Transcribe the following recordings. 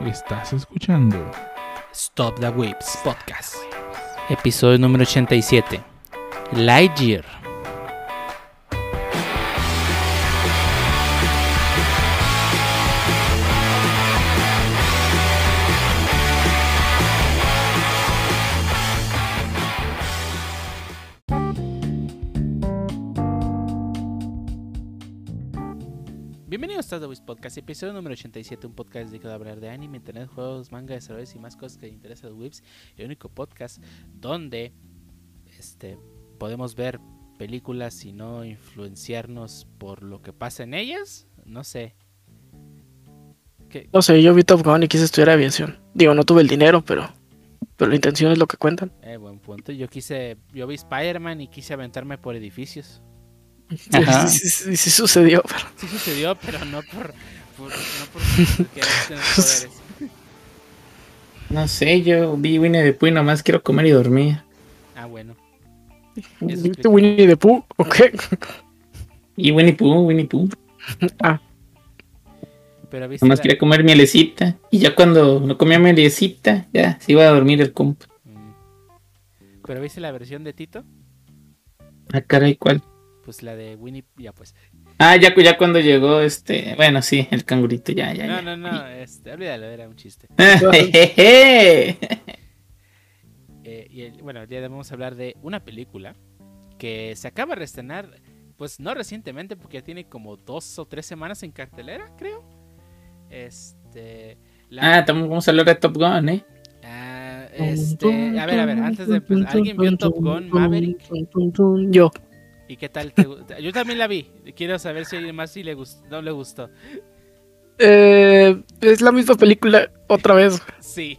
Estás escuchando Stop the Whips Podcast. Episodio número 87. Lightyear. Podcast, episodio número 87, un podcast dedicado a hablar de anime, internet, juegos, manga, desarrollos y más cosas que le interesan a los Whips. El único podcast donde este, podemos ver películas y no influenciarnos por lo que pasa en ellas. No sé. ¿Qué? No sé, yo vi Top Gun y quise estudiar aviación. Digo, no tuve el dinero, pero, pero la intención es lo que cuentan. Eh, buen punto. Yo quise, yo vi Spider-Man y quise aventarme por edificios. Ajá. Sí, sí, sí, sí sucedió, pero Sí sucedió, pero no por, por no por poderes. No sé, yo vi Winnie the Pooh y nomás quiero comer y dormir. Ah, bueno. ¿viste. Winnie the Pooh? ¿O qué? Y Winnie Pooh, Winnie Pooh. Ah, Pero viste Nomás la- quería comer mielecita. Y ya cuando no comía mielecita, ya se iba a dormir el comp. Mm. Pero viste la versión de Tito? Ah, caray, ¿cuál? Pues la de Winnie, ya pues. Ah, ya, ya cuando llegó este. Bueno, sí, el cangurito, ya, ya. No, ya. no, no, este, olvídalo, era un chiste. Jejeje. Eh, y el- bueno, hoy vamos a hablar de una película que se acaba de reestrenar, pues no recientemente, porque ya tiene como dos o tres semanas en cartelera, creo. Este. la- ah, también vamos a hablar de Top Gun, ¿eh? ah, este, a ver, a ver, antes de empezar, ¿alguien vio Top Gun Maverick? Yo. ¿Y qué tal? te Yo también la vi. Quiero saber si alguien más sí le gustó, no le gustó. Eh, es la misma película otra vez, Sí.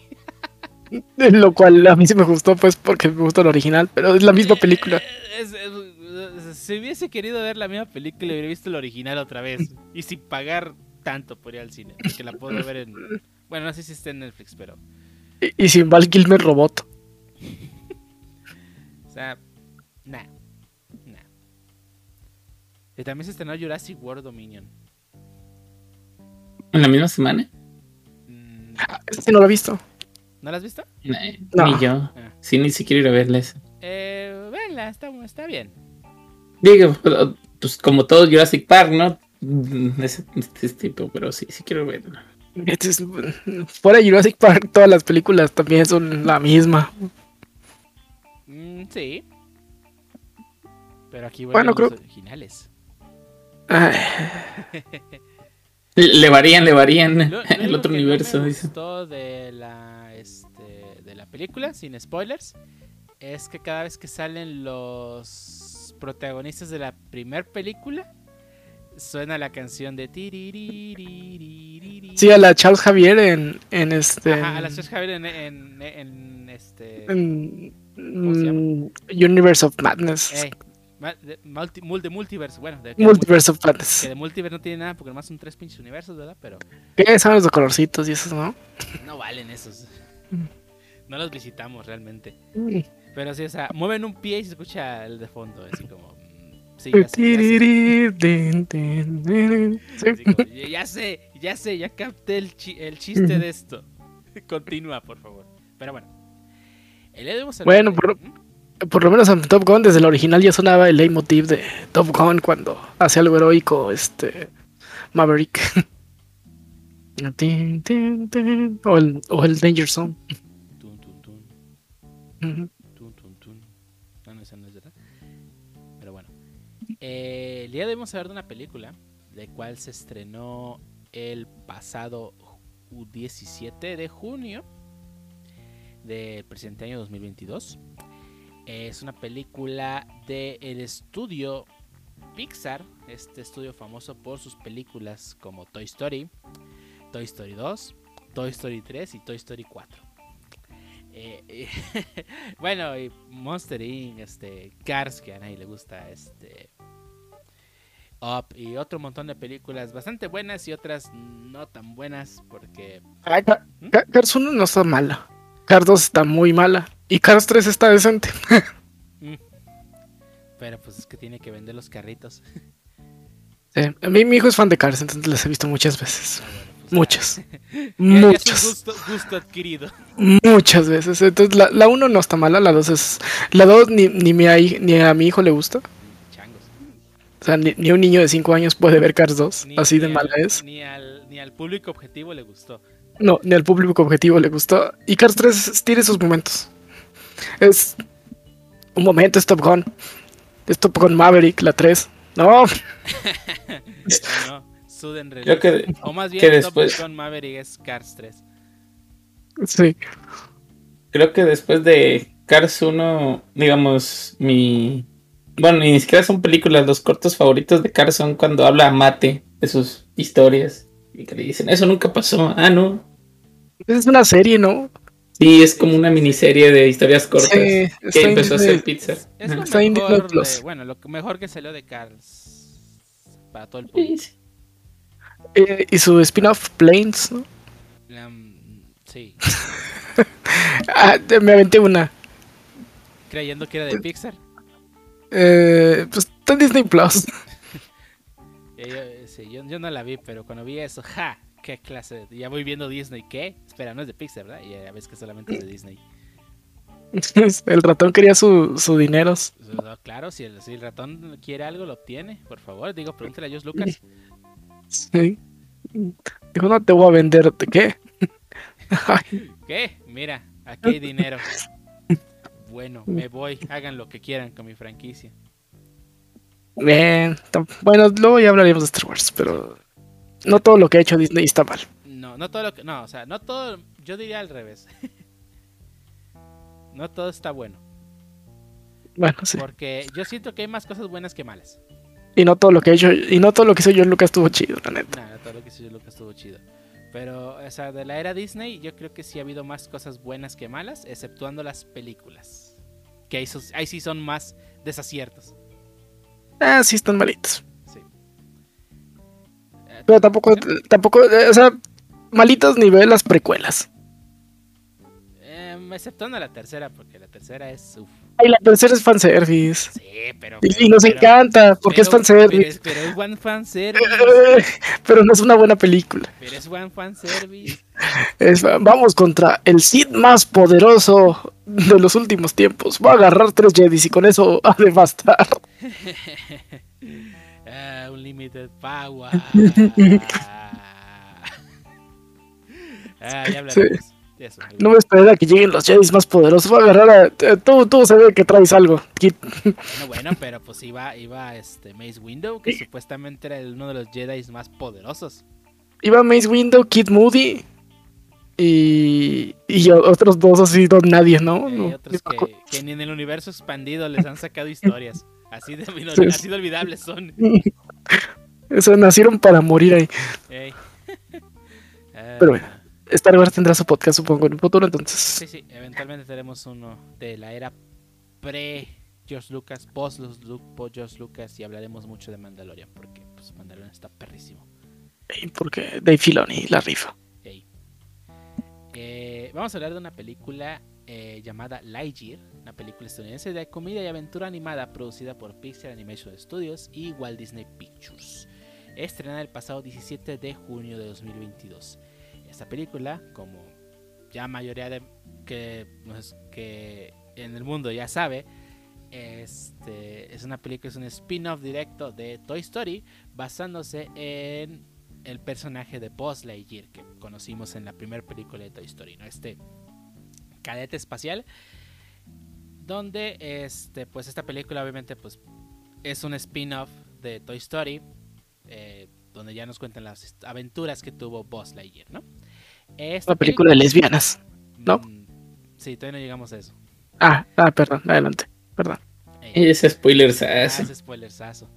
lo cual a mí sí me gustó, pues porque me gustó el original, pero es la misma película. Es- es- si hubiese querido ver la misma película, hubiera visto el original otra vez. Y sin pagar tanto por ir al cine. Porque la puedo ver en. Bueno, no sé si está en Netflix, pero. Y, y sin Val Kilmer robot. O sea. Nah. Y también se estrenó Jurassic World Dominion. En la misma semana. Mm, Este no lo he visto. ¿No la has visto? No. Ni yo. Ah. Sí, ni siquiera ir a verla esa. Eh, venla, está, está bien. Digo, pues como todo Jurassic Park, ¿no? Mm, Ese, ese tipo, pero sí, sí quiero verla. Este es- fuera de Jurassic Park, todas las películas también son la misma. Mm, sí. Pero aquí Bueno, vuelven los creo- originales. Ay, Le varían, le varían Lo- lo el otro que universo, No me dice. gustó de la, este, de la película, sin spoilers, es que cada vez que salen los protagonistas de la primer película, suena la canción de. Sí, a la Charles Javier en, en este. Ajá, a la Charles Javier en, en, en este. en- ¿Cómo se llama? Universe of Madness. ma- de, multi, mul- de multiverse, bueno, de, Multiverse of que Madness. de multiverse no tiene nada porque nomás son tres pinches universos, ¿verdad? Pero ¿Qué son los de colorcitos y esos, no? no valen esos. Mm. No los visitamos realmente. Pero sí, o sea, mueven un pie y se escucha el de fondo, así como. mm, Sí, ya sé, ya sé. Ya sé, ya sé, ya capté el, chi- el chiste de esto. Continúa, por favor. Pero bueno. El Bueno, por-. Por lo menos en Top Gun, desde el original ya sonaba el leitmotiv de Top Gun cuando hace algo heroico este Maverick. O, el, o el Danger Zone. Tun, tun, tun. No, no, esa no es verdad. Pero bueno. Eh, el día de hoy vamos a hablar de una película, de cual se estrenó el pasado ju- 17 de junio del presente año 2022. Es una película del estudio Pixar, este estudio famoso por sus películas como Toy Story, Toy Story 2, Toy Story 3 y Toy Story 4. Eh, eh, bueno, y Monster Inc., este, Cars, que a nadie le gusta, este, Up y otro montón de películas bastante buenas y otras no tan buenas porque Ca- Cars 1 no está mala. Cars 2 está muy mala. Y Cars 3 está decente. pero pues es que tiene que vender los carritos. Sí, A mí mi hijo es fan de Cars, entonces las he visto muchas veces. Ah, bueno, sea, Muchas. Muchas. gusto, gusto adquirido. Muchas veces. Entonces, la, la uno no está mala, la dos es. La dos ni, ni, mi ni a mi hijo le gusta. Changos. O sea, ni, ni un niño de 5 años puede ver Cars 2. Ni- así de mala al- es. Ni al, ni al público objetivo le gustó. No, ni al público objetivo le gustó. Y Cars 3 tiene sus momentos. Es. Un momento, es Top Gun. Es Top Gun Maverick, la 3. No, No, Sudden Creo Release. que, O más bien, que Top después- Gun Maverick es Cars 3. sí. creo que después de Cars 1, digamos, mi... Bueno, ni siquiera son películas, los cortos favoritos de Cars son cuando habla Mate de sus historias. Y que le dicen, eso nunca pasó. Ah, no. Es una serie, ¿no? Sí, es como una miniserie de historias cortas Sí, que empezó a hacer pizza. Es lo Está en Disney mejor, de- bueno, lo que- mejor que salió de Cars para todo el público. Eh, y su spin-off Planes, ¿no? Um, sí, Ah, te- me aventé una. creyendo que era de Pixar. Eh, pues está en Disney Plus. Eh, yo, sí, yo, yo no la vi, pero cuando vi eso, ¡ja! ¿Qué clase? de- Ya voy viendo Disney, ¿qué? Espera, no es de Pixar, ¿verdad? Y ya ves que solamente es de Disney. El ratón quería su, su dinero. No, claro, si el, si el ratón quiere algo, lo obtiene. Por favor, digo, pregúntale a Josh Lucas. Sí. Dijo, no te voy a vender. ¿de ¿Qué? ¿Qué? Mira, aquí hay dinero. Bueno, me voy. Hagan lo que quieran con mi franquicia. Bien. Bueno, luego ya hablaríamos de Star Wars, pero no todo lo que ha hecho Disney está mal. No, no todo lo que. No, o sea, no todo. Yo diría al revés. no todo está bueno. Bueno, sí. Porque yo siento que hay más cosas buenas que malas. Y no todo lo que ha hecho, y no todo lo que hizo John Lucas estuvo chido, la neta. Nada, todo lo que hizo Lucas estuvo chido. Pero, o sea, de la era Disney, yo creo que sí ha habido más cosas buenas que malas, exceptuando las películas. Que ahí, ahí sí son más desaciertos. Ah, sí están malitos. Eh, Pero tampoco, tampoco, eh, o sea, malitos nivel las precuelas. em, exceptuando la tercera, porque la tercera es. Uf. Ay, la tercera es fanservice. Sí, pero. Y, nos pero- encanta, porque es pero- fanservice. Pero es, es one fanservice. Eh, Pero no es una buena película. Pero es one fanservice. Es- vamos contra el Sith más poderoso de los últimos tiempos. Va a agarrar tres Jedis y con eso ha de bastar. Ah, Unlimited Power. Ah, ya eso. No me esperé a que lleguen los Jedis más poderosos. Va a agarrar a. eh, Tú, tú se ve que traes algo. Bueno, bueno, pero pues iba, iba este Mace Window, que supuestamente era uno de los Jedi más poderosos. Iba Mace Window, Kid Moody. Y. Y otros dos así, don nadie, ¿no? Y No, otros que, que ni en el universo expandido les han sacado historias. Así de, Sí. así de olvidables son. Eso, nacieron para morir ahí. Ey. Ah, Pero bueno. Star Wars tendrá su podcast, supongo, en el futuro, entonces. Sí, sí, eventualmente tenemos uno de la era pre George Lucas, post George Lucas y hablaremos mucho de Mandalorian porque pues Mandalorian está perrísimo. Ey, Porque Dave Filoni la rifa. Eh, vamos a hablar de una película eh, llamada Lightyear, una película estadounidense de comedia y aventura animada producida por Pixar Animation Studios y Walt Disney Pictures. Estrenada el pasado 17 de junio de 2022. Esta película, como ya mayoría de que, pues, que en el mundo ya sabe, este, es una película, es un spin-off directo de Toy Story basándose en el personaje de Buzz Lightyear que conocimos en la primera película de Toy Story, ¿no? Este cadete espacial donde este pues esta película obviamente pues es un spin-off de Toy Story eh, donde ya nos cuentan las aventuras que tuvo Buzz Lightyear, ¿no? Esta Una película de lesbianas. ¿no? Mm, Sí, todavía no llegamos a eso. Ah, ah, perdón, adelante. Perdón. Eh, Y ese spoiler se Ah, hace. ese spoilersazo.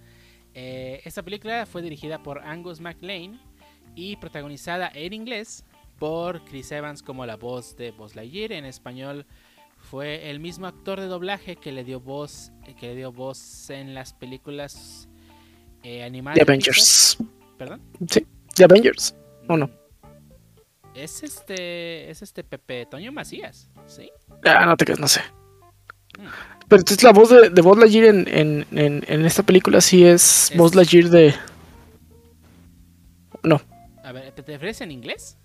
Eh, esta película fue dirigida por Angus MacLean y protagonizada en inglés por Chris Evans como la voz de Buzz Lightyear. En español fue el mismo actor de doblaje que le dio voz, que le dio voz en las películas eh, animadas. The de Avengers. Pixar. ¿Perdón? The Avengers. ¿O no? Mm, Es este, es este Pepe Toño Macías, ¿sí? Ah, no te creas, no sé. Mm. Pero entonces la voz de, de Buzz Lightyear en, en, en, en esta película sí es, Es- Buzz Lightyear de... A ver, ¿Te, te refieres en inglés?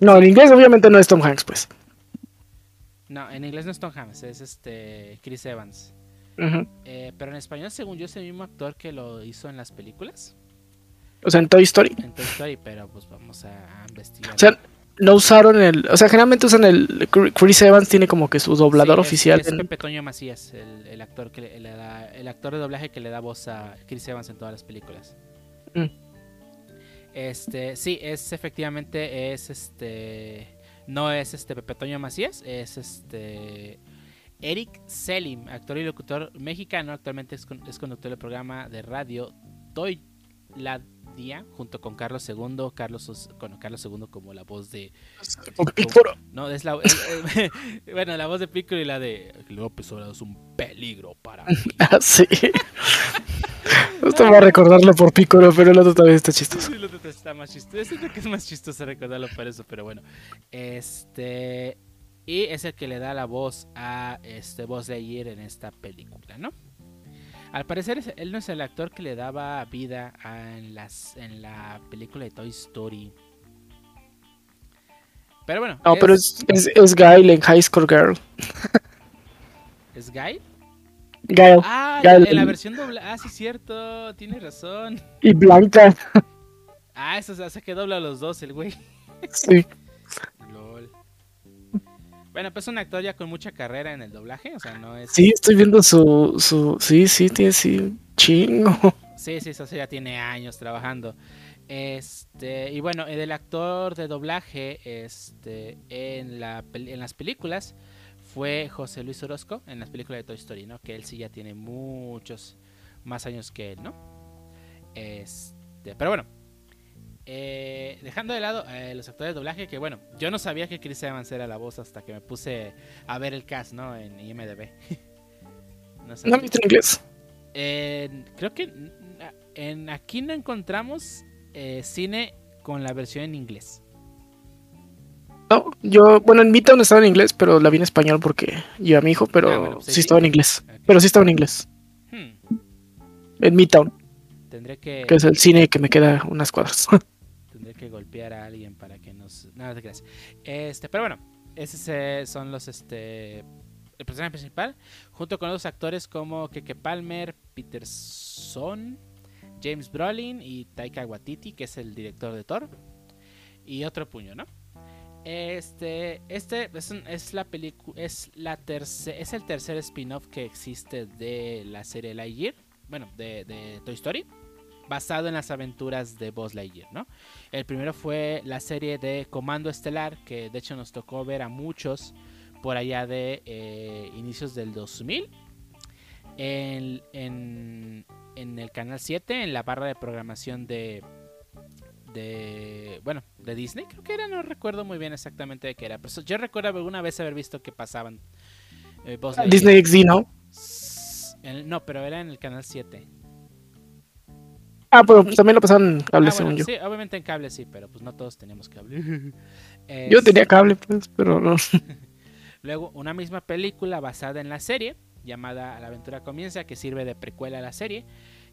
No, en inglés obviamente no es Tom Hanks, pues. No, en inglés no es Tom Hanks, es este Chris Evans. Eh, pero en español, según yo, es el mismo actor que lo hizo en las películas, O sea, en Toy Story. en Toy Story, pero pues vamos a, a investigar. O sea, no usaron el. O sea, generalmente usan el. Chris Evans tiene como que su doblador Sí, es- oficial. Es, en- Pepe Toño Macías, el, el actor que le, le da, el actor de doblaje que le da voz a Chris Evans en todas las películas. Mm. Este, sí, es efectivamente es este no es este Pepe Toño Macías, es este Eric Selim, actor y locutor mexicano, actualmente es, con- es conductor del programa de radio Toy la Día junto con Carlos II, Carlos Os- con Carlos II como la voz de Pícoro. no, es la. eh, bueno, la voz de Piccolo y la de López Obrador es un peligro para mí. Ah, sí. Esto va a recordarlo por Pícoro, pero el otro también está chistoso. Sí, el otro está más chistoso. Yo que es más chistoso recordarlo por eso, pero bueno. Este. Y es el que le da la voz a este Buzz Lightyear en esta película, ¿no? Al parecer él no es el actor que le daba vida a- en, las, en la película de Toy Story. Pero bueno. No, pero es, es, es Guile en High Score Girl. ¿Es Guy? Guile. Ah, en, la versión doble. Ah, sí, cierto. Tienes razón. Y Blanca. Ah, eso hace que dobla a los dos, el güey. Sí. Lol. Bueno, pues es un actor ya con mucha carrera en el doblaje. O sea, no es. Sí, estoy viendo su. su sí, sí, tiene sí. Chingo. Sí, sí, eso ya tiene años trabajando. Este, y bueno, el actor de doblaje este, en, la, en las películas fue José Luis Orozco en las películas de Toy Story, ¿no? Que él sí ya tiene muchos más años que él, ¿no? Este, pero bueno, eh, dejando de lado eh, los actores de doblaje, que bueno, yo no sabía que Chris Evans era la voz hasta que me puse a ver el cast, ¿no? En IMDB. no ¿No sabía. viste en inglés? Creo que en aquí no encontramos eh, cine con la versión en inglés. No, yo. Bueno, en Midtown estaba en inglés, pero la vi en español porque yo a mi hijo, pero Ah, bueno, pues sí sí. estaba en inglés. Pero sí estaba en inglés. Hmm, En Midtown, tendré que que es el cine que me queda unas cuadras. tendré que golpear a alguien para que nos no, no creas. Este, pero bueno, esos eh, son los este el personaje principal junto con otros actores como Keke Palmer, Peterson, James Brolin y Taika Waititi, que es el director de Thor y otro puño, ¿no? Este, este es, la película, es la terce- es el tercer spin-off que existe de la serie Lightyear, bueno, de, de Toy Story, basado en las aventuras de Buzz Lightyear, ¿no? El primero fue la serie de Comando Estelar, que de hecho nos tocó ver a muchos por allá de eh, inicios del 2000 en, en, en el canal 7, en la barra de programación de de bueno de Disney creo que era no recuerdo muy bien exactamente de qué era pero yo recuerdo alguna vez haber visto que pasaban eh. Disney XD, ¿no? En- no pero era en el canal 7 Ah, pero también lo pasaron en cable, Ah, según bueno, yo. sí obviamente en cable sí pero pues no todos teníamos cable Yo Es- tenía cable, pues, pero no. Luego, una misma película basada en la serie, llamada La aventura comienza, que sirve de precuela a la serie.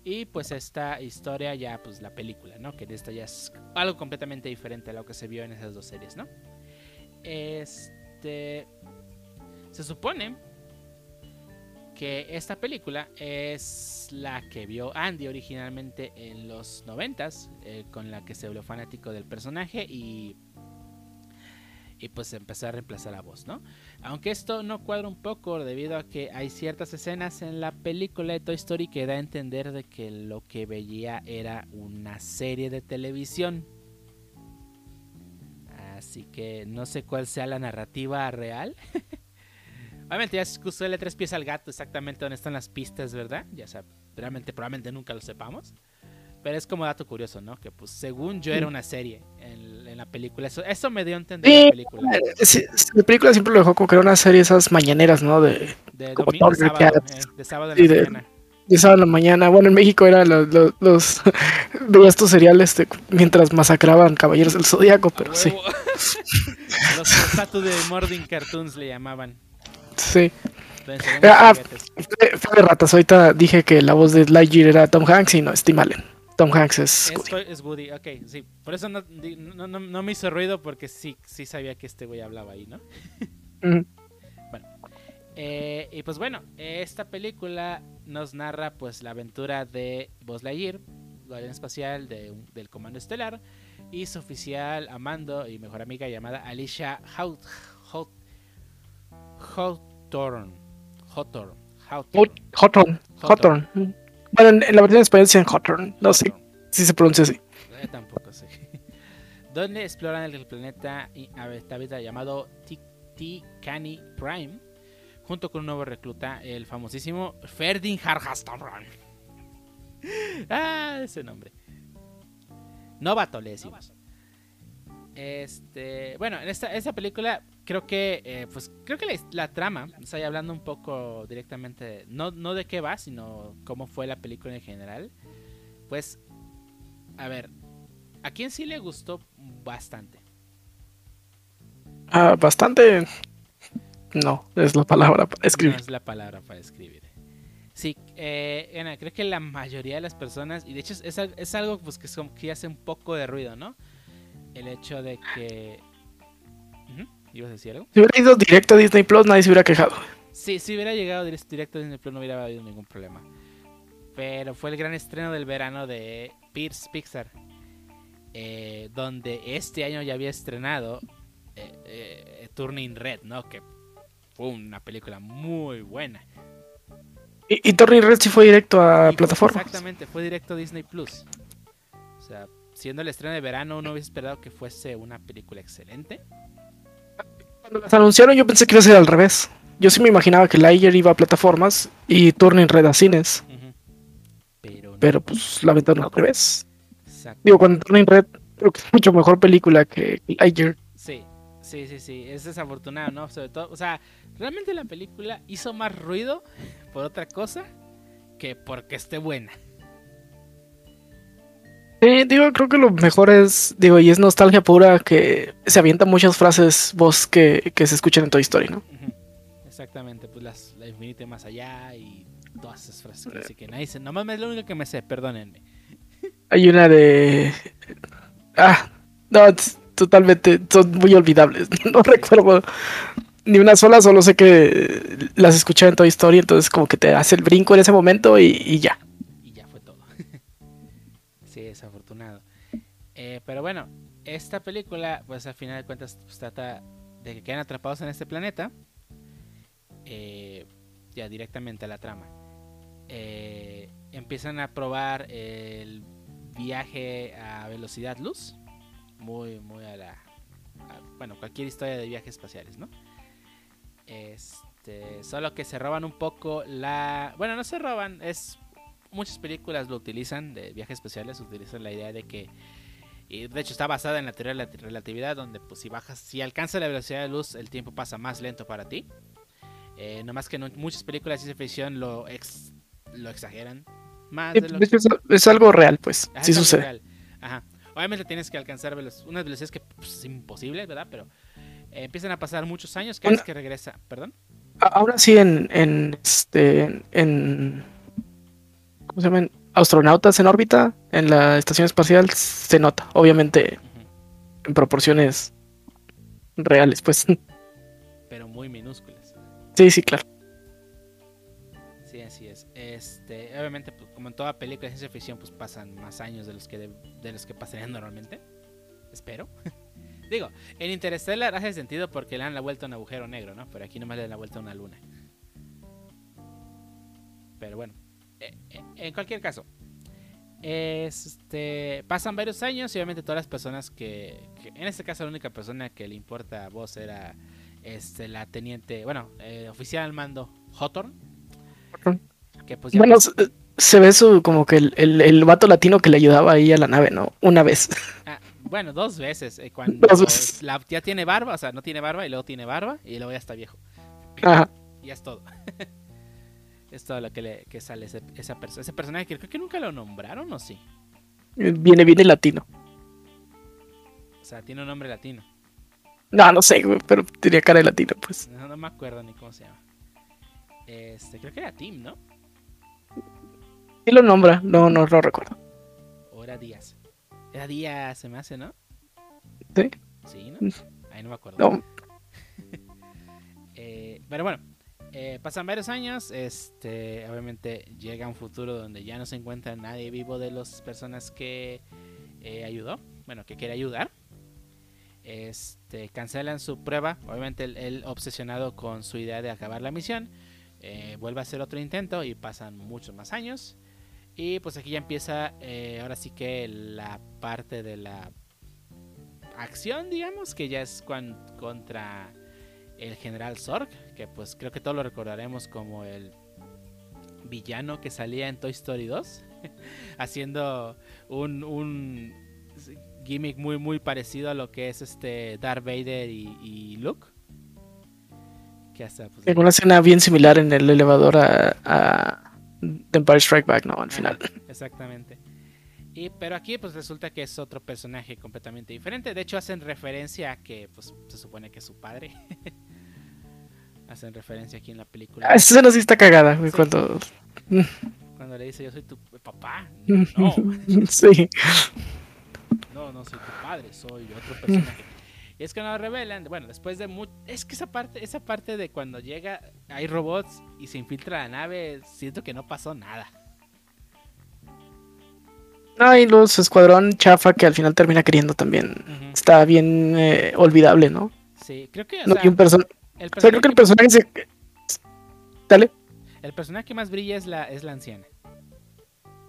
Y pues esta historia ya, pues la película, ¿no? Que esta ya es algo completamente diferente a lo que se vio en esas dos series, ¿no? Este... Se supone que esta película es la que vio Andy originalmente en los noventas, eh, con la que se volvió fanático del personaje y y pues empezó a reemplazar la voz, ¿no? Aunque esto no cuadra un poco debido a que hay ciertas escenas en la película de Toy Story que da a entender de que lo que veía era una serie de televisión. Así que no sé cuál sea la narrativa real. Obviamente ya se le tres pies al gato exactamente dónde están las pistas, ¿verdad? Ya sea, realmente probablemente nunca lo sepamos. Pero es como dato curioso, ¿no? Que pues según yo era una serie en, en la película. Eso, eso me dio a entender Sí. la película. Eh, sí, sí, La película siempre lo dejó como que era una serie de esas mañaneras, ¿no? De, De Como domingo, de sábado, eh, de sábado en la de- mañana. de sábado en la mañana. Bueno, en México eran los. los, los- veías tus cereales de- mientras masacraban Caballeros del Zodíaco, pero sí. los Saturday Morning Cartoons le llamaban. Sí. Ah. Fue, fue de ratas. Ahorita dije que la voz de Lightyear era Tom Hanks y no, Tim Allen. Tom Hanks es Es, Woody. es Woody, ok, sí. Por eso no, no, no- no me hizo ruido porque sí, sí sabía que este güey hablaba ahí, ¿no? Ujú. Eh, y pues bueno, esta película nos narra pues la aventura de Buzz Lightyear, guardián espacial de del Comando Estelar, y su oficial amando y mejor amiga llamada Alicia Haut, Haut, Hawthorne. Hawthorne. Hawthorne. Hawthorne. Hawthorne. Bueno, en, la versión en español dicen Hawthorne. No sé si se pronuncia así. Eh, tampoco sé. Donde exploran el planeta y- habitado llamado Ti- Tikani Prime, junto con un nuevo recluta, el famosísimo Ferdin Harhastamran. ah, ese nombre. Novato le decimos. Este, bueno, en esta, esta película creo que, eh, pues, creo que la, la trama, o sea, hablando un poco directamente, no, no de qué va, sino cómo fue la película en general, pues, a ver, ¿a quién sí le gustó bastante? Ah, bastante. No, es la palabra para No escribir. es la palabra para escribir. Sí, eh, Ana, creo que la mayoría de las personas, y de hecho es, es al- es algo pues, que, es como que hace un poco de ruido, ¿no? El hecho de que... ¿Ibas a decir algo? Si hubiera ido directo a Disney Plus, nadie se hubiera quejado. Sí, si hubiera llegado direct- directo a Disney Plus no hubiera habido ningún problema. Pero fue el gran estreno del verano de Pierce Pixar. eh, donde este año ya había estrenado eh, eh, Turning Red, ¿no? Que fue una película muy buena. Y, y Turning Red sí fue directo a plataformas. Exactamente, fue directo a Disney Plus. O sea, siendo el estreno de verano, uno hubiese esperado que fuese una película excelente. Cuando las anunciaron, yo pensé que iba a ser al revés. Yo sí me imaginaba que Lightyear iba a plataformas y Turning Red a cines. Pero no. Pero pues la ventaron al revés. Exacto. Digo, cuando Turning Red creo que es mucho mejor película que Lightyear. Sí, sí, sí, sí. Es desafortunado, ¿no? Sobre todo, o sea, realmente la película hizo más ruido por otra cosa que porque esté buena. Sí, digo, creo que lo mejor es, digo, y es nostalgia pura que se avientan muchas frases voz que, que se escuchan en Toy Story, ¿no? Exactamente, pues las, la infinita más allá y todas esas frases que dice que nadie se... Nomás es lo único que me sé, perdónenme. Hay una de... Ah, no, totalmente, son muy olvidables. No recuerdo ni una sola, solo sé que las escuché en Toy Story, entonces como que te hace el brinco en ese momento y ya pero bueno, esta película, pues al final de cuentas, pues, trata de que quedan atrapados en este planeta. Eh, ya directamente a la trama. Eh, empiezan a probar el viaje a velocidad luz. Muy, muy a la. bueno, cualquier historia de viajes espaciales, ¿no? Este, solo que se roban un poco la. Bueno, no se roban, es. Muchas películas lo utilizan de viajes especiales, utilizan la idea de que. Y de hecho está basada en la teoría de la relatividad, donde pues si bajas, si alcanza la velocidad de luz, el tiempo pasa más lento para ti. Eh, no más que en muchas películas de ciencia ficción lo, ex- lo exageran. Más Sí, de lo hecho, es, es algo real, pues, Ajá, sí es sucede. real. Ajá. Obviamente tienes que alcanzar veloc- unas velocidades que pues, es imposible, ¿verdad? Pero eh, empiezan a pasar muchos años cada Una- vez que regresa. ¿Perdón? Ahora sí, en, en, este, en, ¿cómo se llaman? Astronautas en órbita, en la estación espacial, se nota, obviamente en proporciones reales, pues. Pero muy minúsculas. Sí, sí, claro. Sí, así es. Este, obviamente, pues, como en toda película de ciencia ficción, pues pasan más años de los que de, de los que pasarían normalmente. Espero. Digo, en Interstellar hace sentido porque le dan la vuelta a un agujero negro, ¿no? Pero aquí nomás le dan la vuelta a una luna. Pero bueno, en cualquier caso, este, pasan varios años y obviamente todas las personas que, que- en este caso la única persona que le importa a vos era este, la teniente, bueno, eh, oficial al mando Hawthorne. Que pues ya Bueno, se, se ve su, como que el, el, el vato latino que le ayudaba ahí a la nave, ¿no? Una vez. Ah, bueno, dos veces. eh, cuando Dos veces. la- ya tiene barba, o sea, no tiene barba y luego tiene barba y luego ya está viejo. Ajá. Y ya es todo. es todo lo que, le, que sale ese, esa persona. Ese personaje que creo que nunca lo nombraron o sí. Viene, viene latino. O sea, tiene un nombre latino. No, no sé, güey, pero tenía cara de latino, pues. No, no me acuerdo ni cómo se llama. Este, creo que era Tim, ¿no? Sí lo nombra, no, no lo recuerdo. o era Díaz. Era Díaz, se me hace, ¿no? Sí. Sí, ¿no? Ahí no me acuerdo. No, Eh, pero bueno, eh, pasan varios años. Este, obviamente llega un futuro donde ya no se encuentra nadie vivo de las personas que eh, ayudó. Bueno, que quiere ayudar. Este, cancelan su prueba. Obviamente él, obsesionado con su idea de acabar la misión. eh, vuelve a hacer otro intento y pasan muchos más años. Y pues aquí ya empieza ahora sí que la parte de la acción, digamos, que ya es contra el general Zorg, que pues creo que todos lo recordaremos como el villano que salía en Toy Story 2, haciendo un, un gimmick muy muy parecido a lo que es este Darth Vader y, y Luke. Que hasta pues, Tengo una escena bien similar en el elevador a, a The Empire Strike Back, ¿no? Al final. Exactamente. Y, pero aquí pues resulta que es otro personaje completamente diferente. De hecho hacen referencia a que pues se supone que es su padre. hacen referencia aquí en la película. Ah, esa escena sí está cagada, Sí. cuando... Cuando le dice yo soy tu papá. No, sí. no, no soy tu padre, soy otro personaje. Y es que nos revelan, bueno, después de mucho... Es que esa parte, esa parte de cuando llega, hay robots y se infiltra la nave, siento que no pasó nada. No, y los escuadrón chafa que al final termina queriendo también. Está bien eh, olvidable, ¿no? Sí, creo que... o No, sea, y un person- el o sea, creo que el personaje- se... Dale. El personaje que más brilla es la, es la anciana.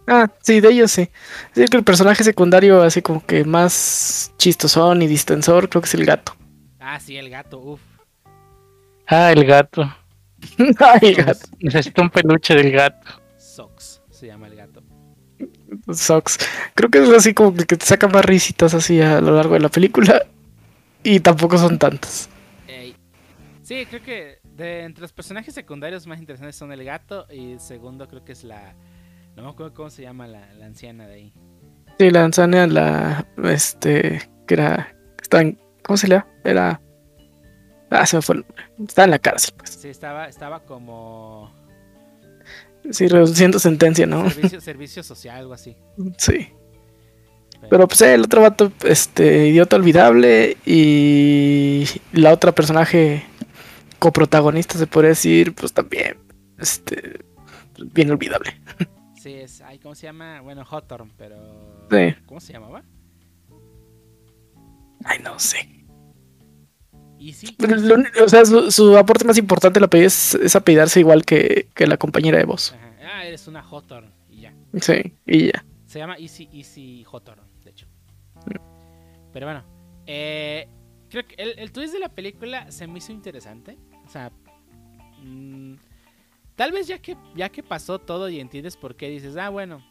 Ah, sí, de ellos sí. Sí, que el personaje secundario así como que más chistosón y distensor, creo que es el gato. Ah, sí, el gato, uff. Ah, el gato. Ay, el gato. Necesito un peluche del gato. Sox se llama el gato. Sox. Creo que es así como que te saca más risitas así a lo largo de la película. Y tampoco son tantas. Sí, creo que de entre los personajes secundarios más interesantes son el gato y el segundo creo que es la... No me acuerdo cómo se llama la, la anciana de ahí. Sí, la Anzania, la. Este. Que era. Estaba en, ¿Cómo se le llama? Era. Ah, se me fue. Estaba en la cárcel, pues. Sí, estaba, estaba como... Sí, reduciendo sentencia, ¿no? Servicio, servicio social, algo así. Sí. Pero pues el otro vato, este, idiota olvidable. Y la otra personaje coprotagonista, se podría decir, pues también. Este. Bien olvidable. Sí, es... Ay, ¿Cómo se llama? Bueno, Hawthorne, pero... Sí. ¿Cómo se llamaba? Ay, no sé. Lo uni- o sea, su, su aporte más importante la es, es apellidarse igual que, que la compañera de voz. Ajá. Ah, eres una Hawthorne y ya. Sí, y ya. Se llama Easy Easy Hawthorne, de hecho. Pero bueno, eh, creo que el, el twist de la película se me hizo interesante. Sea, mm, tal vez ya que, ya que pasó todo y entiendes por qué dices, ah, bueno,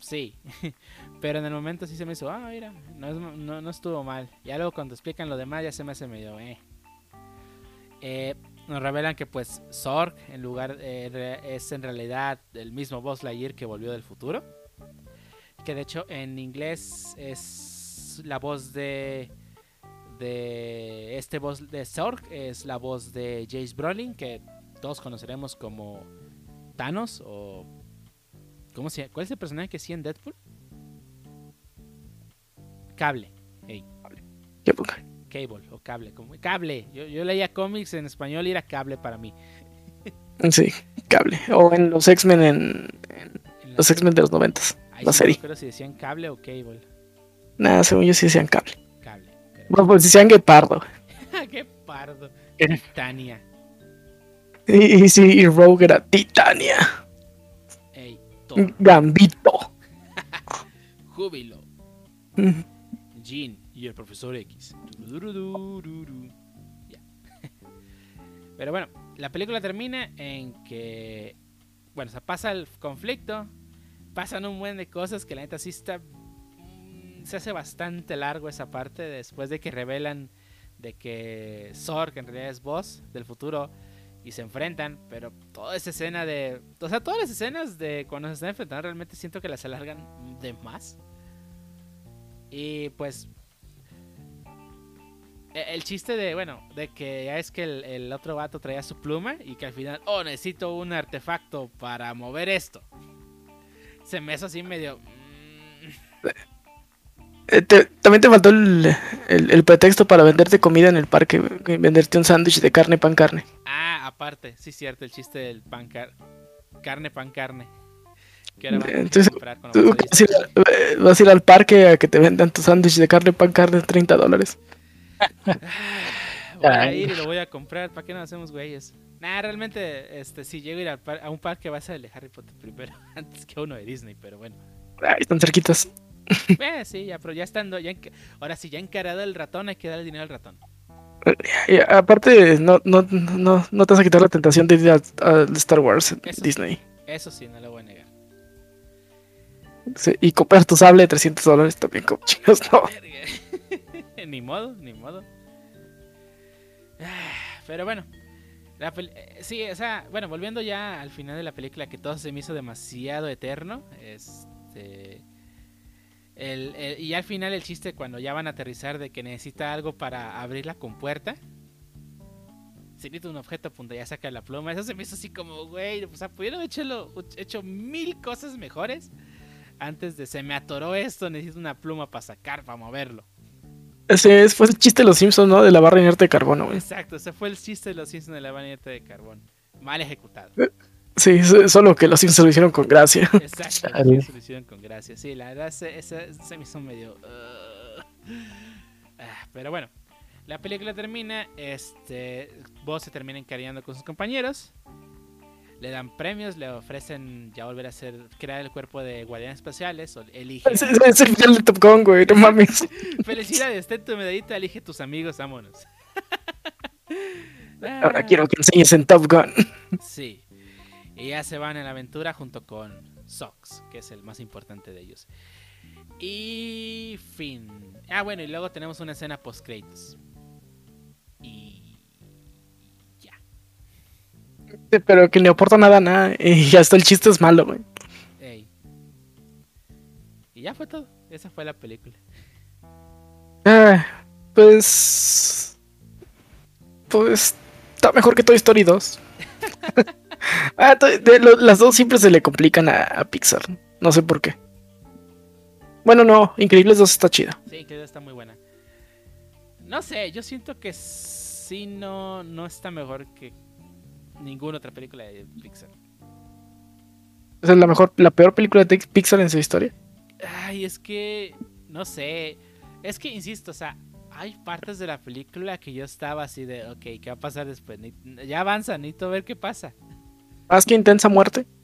sí. Pero en el momento sí se me hizo, ah, mira, no, no, no estuvo mal. Ya luego cuando explican lo demás ya se me hace medio, eh. Eh, nos revelan que pues Zorg en lugar eh, es en realidad el mismo Buzz Lightyear que volvió del futuro que de hecho en inglés es la voz de de este voz de Zorg es la voz de Jace Brolin que todos conoceremos como Thanos o ¿cómo se ¿Cuál es el personaje que sí en Deadpool? Cable, hey, poca. Cable o Cable, como Cable. Yo, yo leía cómics en español y era Cable para mí. Sí, cable. O en los X-Men, en, en En la- los X-Men de los noventas. la sí serie. recuerdo si decían Cable o Cable. Nada, según yo sí decían cable. Bueno, pues decían guepardo. ¡Qué pardo! ¿Qué? Titania. Y, y sí, y Rogue era Titania. Ey. Gambito. Júbilo. Jean y el profesor X. Pero bueno, la película termina en que. Bueno, se pasa el conflicto. Pasan un buen de cosas que la neta sí está. Mm, Se hace bastante largo esa parte después de que revelan de que Zorg en realidad es boss del futuro y se enfrentan, pero toda esa escena de, o sea, todas las escenas de cuando se están enfrentando realmente siento que las alargan de más. Y pues e- el chiste de, bueno, de que ya es que el, el otro vato traía su pluma y que al final, oh, necesito un artefacto para mover esto. Se me hizo así medio... Eh, te- también te faltó el, el- el pretexto para venderte comida en el parque, venderte un sándwich de carne, pan, carne. Ah, aparte, sí, cierto, el chiste del pan car- carne, pan, carne. Que ahora vamos a Entonces, comprar con Tú vas a, ir, a- eh, vas a ir al parque a que te vendan tu sándwich de carne, pan, carne, 30 dólares. Voy a ir y lo voy a comprar. ¿Para qué nos hacemos güeyes? Nah, realmente, este, si llego a ir al par- a un parque, va a ser el de Harry Potter primero, antes que uno de Disney, pero bueno. Ay, están cerquitas. Eh, sí, ya, pero ya estando, ya ahora sí, ya encarado el ratón, hay que dar el dinero al ratón. Y aparte, no, no, no, no te vas a quitar la tentación de ir a, a Star Wars Eso. Disney. Eso sí, no lo voy a negar. Sí, y comprar tu sable de 300 dólares también, como chicos, no. Ni modo, ni modo. Ah, Pero bueno, la eh, sí, o sea, bueno, volviendo ya al final de la película, que todo se me hizo demasiado eterno. Este. El- el- y al final el chiste cuando ya van a aterrizar de que necesita algo para abrir la compuerta. Si necesita un objeto, punto, ya saca la pluma. Eso se me hizo así como, güey, o sea, pudieron hecho, hecho mil cosas mejores antes de se me atoró esto, necesito una pluma para sacar, para moverlo. Ese es- fue el chiste de los Simpsons, ¿no? De la barra inerte de carbono, güey. Exacto, ese fue el chiste de los Simpsons de la baneta de carbón. Mal ejecutado. Sí, so- solo que los Simpsons lo hicieron con gracia. Exacto, los lo hicieron con gracia. Sí, la verdad se, ese- se me hizo medio... uh, ah, pero bueno, la película termina, este, Buzz se termina encariñando con sus compañeros. Le dan premios, le ofrecen ya volver a ser, crear el cuerpo de guardianes espaciales, o elige... Es el final de Top Gun, güey, no mames. Felicidades, ten tu medallita, elige tus amigos, vámonos. Ahora quiero que enseñes en Top Gun. Sí. Y ya se van en la aventura junto con Sox, que es el más importante de ellos. Y fin. Ah, bueno, y luego tenemos una escena post créditos. Y ya. Pero que le aporta nada, nada. Y hasta el chiste es malo, güey. Ey. Y ya fue todo. Esa fue la película. Ah, pues. Pues. Está mejor que Toy Story 2. Ah, to- de lo- las dos siempre se le complican a, a Pixar. No sé por qué. Bueno, no. Increíbles 2 está chida. Sí, que está muy buena. No sé, yo siento que sí no, no está mejor que ninguna otra película de Pixar. Es la mejor, la peor película de Pixar en su historia. Ay, es que. No sé. Es que, insisto, o sea, hay partes de la película que yo estaba así de, ok, ¿qué va a pasar después? Ya avanza, necesito ver qué pasa. Más que Intensa Muerte.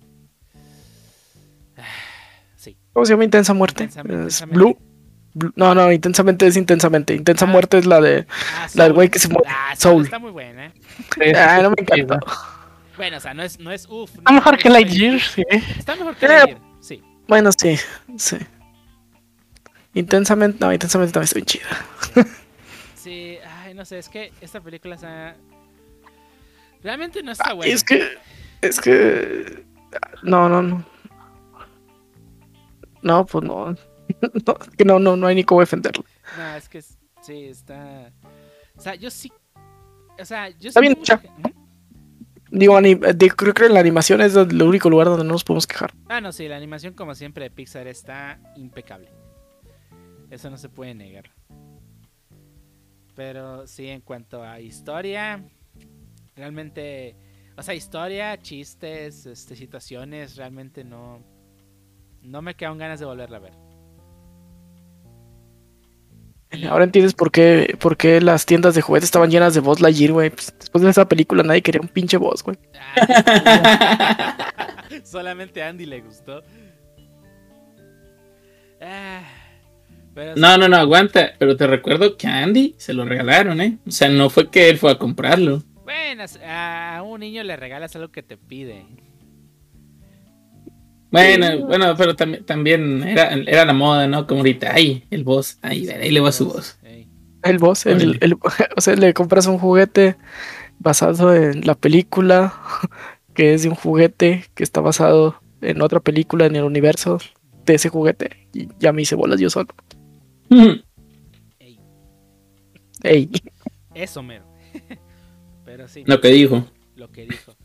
Sí. ¿Cómo se llama Intensa Muerte? Es. Blue. Blue- No, no, intensamente es intensamente. Intensa Ah. muerte es la de. Ah, La del güey que se muere. Ah, Soul. Está muy buena. Ah, no me encantó. Bueno, o sea, no es, no es uff. Está mejor que Lightyear, sí. Está mejor que Eh. Lightyear, sí. Bueno, sí, sí. Intensamente, no, intensamente también está bien chida. Sí, ay, no sé, es que esta película, o sea. Realmente no está buena. es que. Es que. No, no, no. No, pues no. No, que no, no, no hay ni cómo defenderlo. No, es que sí, está. O sea, yo sí. O sea, yo Está sí bien mucha Digo, ani- de- creo que la animación es el único lugar donde no nos podemos quejar. Ah, no, sí, la animación, como siempre, de Pixar está impecable. Eso no se puede negar. Pero sí, en cuanto a historia, realmente. O sea, historia, chistes, este, situaciones, realmente no. No me quedan ganas de volverla a ver. Ahora entiendes por qué, por qué las tiendas de juguetes estaban llenas de Buzz Lightyear, güey. Pues, después de esa película nadie quería un pinche Buzz, güey. Ah, Solamente a Andy le gustó. Ah, pero No, no, no, aguanta. Pero te recuerdo que a Andy se lo regalaron, ¿eh? O sea, no fue que él fue a comprarlo. Bueno, a un niño le regalas algo que te pide. Bueno, bueno, pero también, también era, era la moda, ¿no? Como ahorita, ay, el boss, ay, ahí le va su voz. El Buzz, el, o sea, le compras un juguete basado en la película, que es de un juguete que está basado en otra película en el universo de ese juguete. Y ya me hice bolas yo solo. Ey, Ey. eso mero. Pero sí, Lo que dijo. lo que dijo.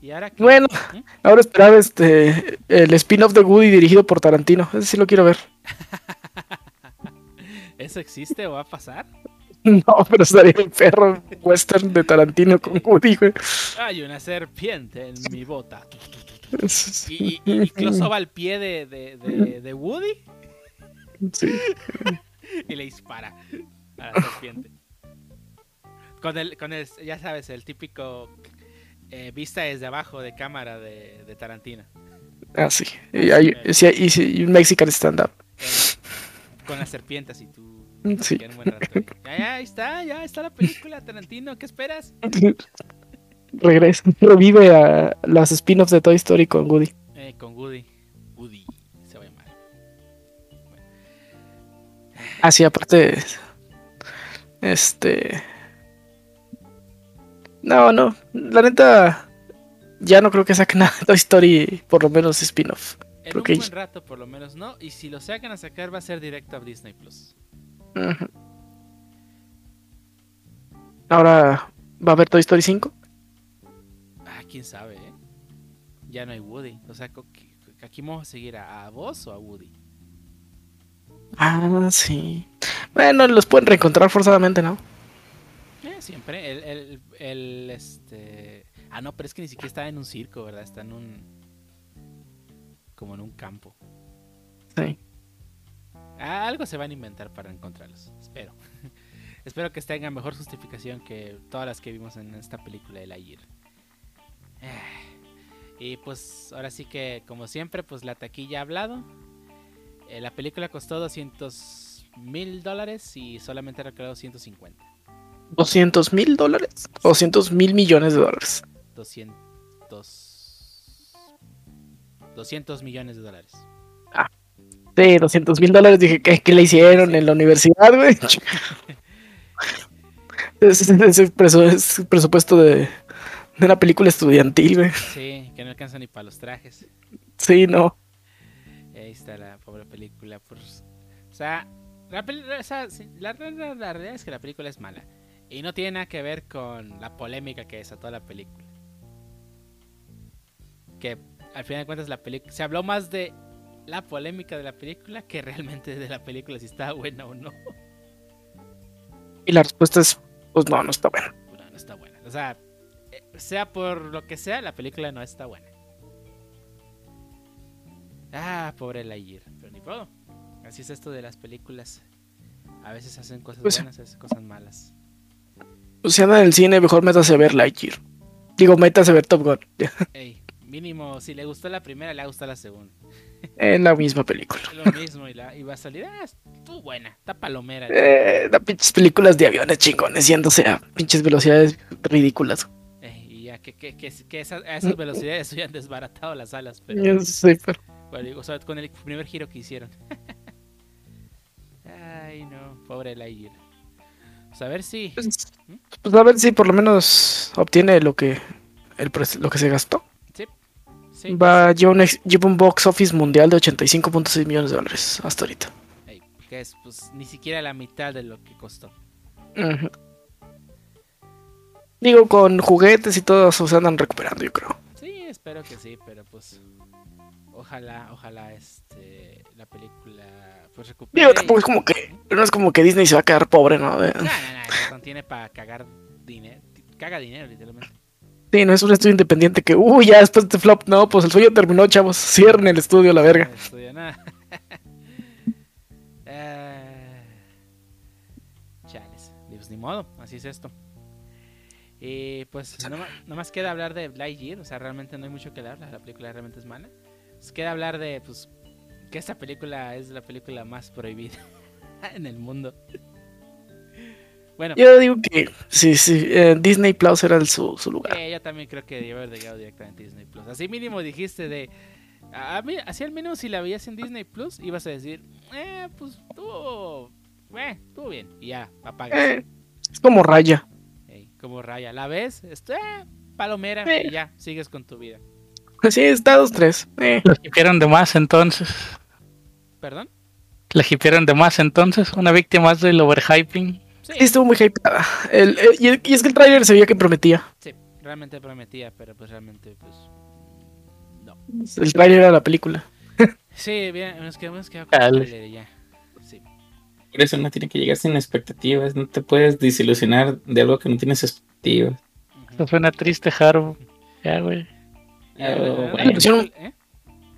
Y ahora Bueno. ¿Mm? Ahora esperar este el spin-off de Woody dirigido por Tarantino. Ese sí lo quiero ver. ¿Eso existe o va a pasar? No, pero estaría el perro western de Tarantino con Woody, güey. Hay una serpiente en mi bota. Y, y, y close-up al pie de, de, de- de Woody Sí. y le dispara a la serpiente. Con el, con el, ya sabes, el típico eh, vista desde abajo de cámara de, de Tarantino. Ah, sí. Y, hay, sí, y sí, y un Mexican stand-up. Eh, con la serpiente así tú. Sí. rato ahí. Ya, ya, ahí está, ya está la película Tarantino. ¿Qué esperas? Regresa, revive a las spin-offs de Toy Story con Woody. Eh, con Woody. Woody se va a llamar. Ah, sí, aparte. Este. No, no. La neta. Ya no creo que saquen nada de Toy Story, por lo menos spin-off. En Creo un que- buen rato, por lo menos, ¿no? Y si lo sacan a sacar, va a ser directo a Disney Plus. Ahora va a haber Toy Story 5. Ah, quién sabe, ¿eh? Ya no hay Woody. O sea, aquí vamos a seguir a, a vos o a Woody. Ah, sí. Bueno, los pueden reencontrar forzadamente, ¿no? Siempre. El, el, el, este. Ah, no, pero es que ni siquiera está en un circo, ¿verdad? Está en un. Como en un campo. Sí. Ah, algo se van a inventar para encontrarlos. Espero. Espero que tengan mejor justificación que todas las que vimos en esta película de Lightyear. Eh, Y pues ahora sí que, como siempre, pues la taquilla ha hablado. Eh, la película costó 200 mil dólares y solamente ha recaudado 150. 200 mil dólares. 200 mil millones de dólares. 200. 200 millones de dólares. Sí, 200 mil dólares. Dije, ¿qué, qué le hicieron en la universidad, güey? Ese es el presu- es el presupuesto de, de una película estudiantil, güey. Sí, que no alcanza ni para los trajes. Sí, no. Ahí está la pobre película. Pues, o sea, la- la realidad es que la película es mala. Y no tiene nada que ver con la polémica que desató la película. Que al final de cuentas la película... Se habló más de la polémica de la película que realmente de la película si estaba buena o no. Y la respuesta es, pues no, no está buena. No, no está buena. O sea, eh, sea por lo que sea, la película no está buena. Ah, pobre Lightyear. Pero ni modo. Así es esto de las películas. A veces hacen cosas Pues- buenas, a veces cosas malas. Si anda en el cine, mejor métase a ver Lightyear. Digo, métase a ver Top Gun. Ey, mínimo, si le gustó la primera, le va a gustar la segunda. Es la misma película. Es lo mismo y, la, y va a salir. Ah, estuvo buena, está palomera. Eh, las pinches películas de aviones chingones yéndose a pinches velocidades ridículas. Y ya que, que, que, que esas- a esas velocidades se han desbaratado las alas. Pero, Sí, pero- bueno, o sea, con el primer giro que hicieron. Ay, no, pobre Lightyear. Pues a ver si. Pues, pues a ver si por lo menos obtiene lo que el lo que se gastó. Sí, Va lleva un, lleva un box office mundial de 85.6 millones de dólares hasta ahorita. que es pues ni siquiera la mitad de lo que costó. Digo, con juguetes y todo se andan recuperando, yo creo. Sí, espero que sí, pero pues. Ojalá, ojalá este la película pues recupere. Digo, y- tampoco es como que no es como que Disney se va a quedar pobre, ¿no? De- No, no, no, no tiene para cagar dinero. Caga dinero, literalmente. Sí, no es un estudio independiente que, uy, ya después de este flop, no, pues el sueño terminó, chavos. Cierren el estudio, la verga. No estudia nada. Ah, Chales. Pues ni modo, así es esto. Y pues no más queda hablar de Lightyear, o sea, realmente no hay mucho que hablar, la película realmente es mala. Pues queda hablar de, pues, que esta película es la película más prohibida en el mundo. Bueno, Yo digo que sí, sí, eh, Disney Plus era el- su, su lugar. Eh, yo también creo que debió haber llegado directamente a Disney Plus. Así mínimo dijiste de. A mí, así al menos si la veías en Disney Plus, ibas a decir, eh, pues estuvo. Eh, estuvo bien. Y ya, apagas. Eh, es como Raya. Como raya. La ves, eh, palomera, y ya, sigues con tu vida. Sí, está dos, tres. Eh, La hipearon de más entonces. ¿Perdón? La hipearon de más entonces. Una víctima más del overhyping. Sí, sí, estuvo muy hypeada. El, el- y, y es que el trailer se veía que prometía. sí. Realmente prometía, pero pues realmente pues no. El trailer era la película. Sí, bien, nos quedamos quedado con el trailer ya. Sí. Por eso uno tiene que llegar sin expectativas. No te puedes desilusionar de algo que no tienes expectativas. Ujú. Eso suena triste, Haru. Ya, güey. Bueno, bueno. pusieron- ¿eh?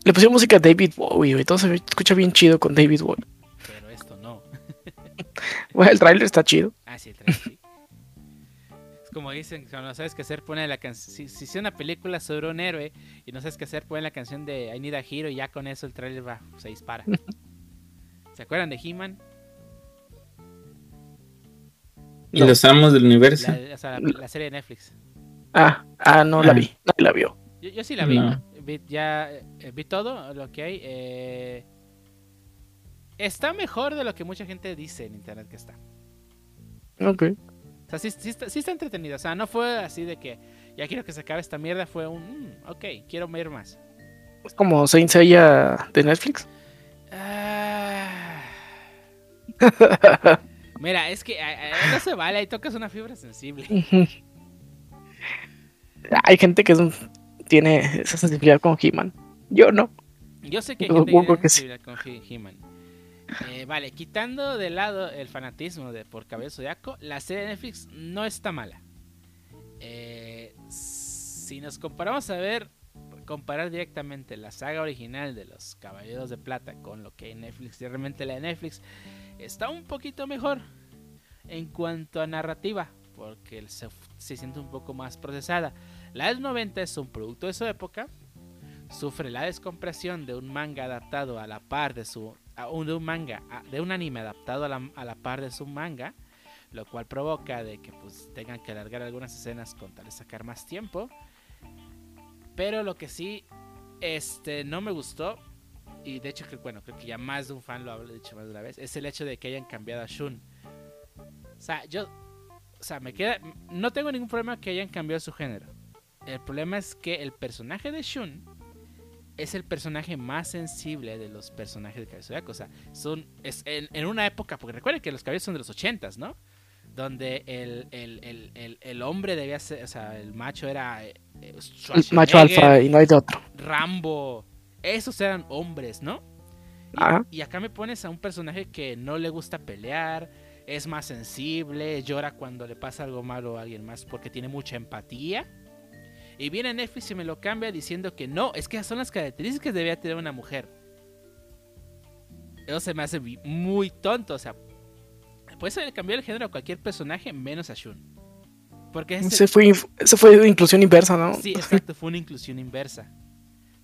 Le pusieron música a David Bowie, güey. Todo se escucha bien chido con David Bowie. Pero esto no. Bueno, el trailer está chido. Ah, sí, el trailer, sí. Es como dicen, cuando no sabes qué hacer, pone la canción. Si, si es una película sobre un héroe y no sabes qué hacer, pone la canción de I Need a Hero y ya con eso el trailer va, se dispara. ¿Se acuerdan de He-Man? Y los amos del universo. La, o sea, la, la serie de Netflix. Ah, ah, no la Ah. vi. Nadie la vio. Yo, yo sí la vi. No. Vi- ya eh, vi todo lo que hay. eh, está mejor de lo que mucha gente dice en internet que está. Ok. O sea, sí, sí está, sí está entretenido. O sea, no fue así de que ya quiero que se acabe esta mierda. Fue un, mm, ok, quiero ver más. Es como Saint Seiya de Netflix. Ah. Mira, es que ah, ah, no se vale, ahí tocas una fibra sensible. Hay gente que es un- tiene esa sensibilidad con He-Man. Yo no. Yo sé que hay gente que tiene sensibilidad con He- He-Man. Eh, vale, quitando de lado el fanatismo de por Cabello Zodiaco, la serie de Netflix no está mala. Eh, si nos comparamos a ver, comparar directamente la saga original de los Caballeros de Plata con lo que hay en Netflix, y realmente la de Netflix está un poquito mejor en cuanto a narrativa, porque se, se siente un poco más procesada. La del 90 es un producto de su época, sufre la descompresión de un manga adaptado a la par de su de un manga de un anime adaptado a la, a la par de su manga lo cual provoca de que pues tengan que alargar algunas escenas con tal de sacar más tiempo. Pero lo que sí este no me gustó y de hecho bueno creo que ya más de un fan lo ha dicho más de una vez es el hecho de que hayan cambiado a Shun. O sea yo o sea me queda no tengo ningún problema que hayan cambiado su género el problema es que el personaje de Shun es el personaje más sensible de los personajes de Cabello. O sea, son, es en, en una época, porque recuerden que los cabellos son de los ochentas, ¿no? Donde el, el, el, el, hombre debía ser, o sea, el macho era eh, eh, macho alfa y no hay de otro. Rambo. Esos eran hombres, ¿no? Y, y acá me pones a un personaje que no le gusta pelear, es más sensible, llora cuando le pasa algo malo a alguien más porque tiene mucha empatía. Y viene Netflix y me lo cambia diciendo que no, es que esas son las características que debía tener una mujer. Eso se me hace muy tonto, o sea, puedes cambiar el género a cualquier personaje menos a Shun. Porque ese, Se fue, se fue inclusión inversa, ¿no? Sí, exacto, fue una inclusión inversa.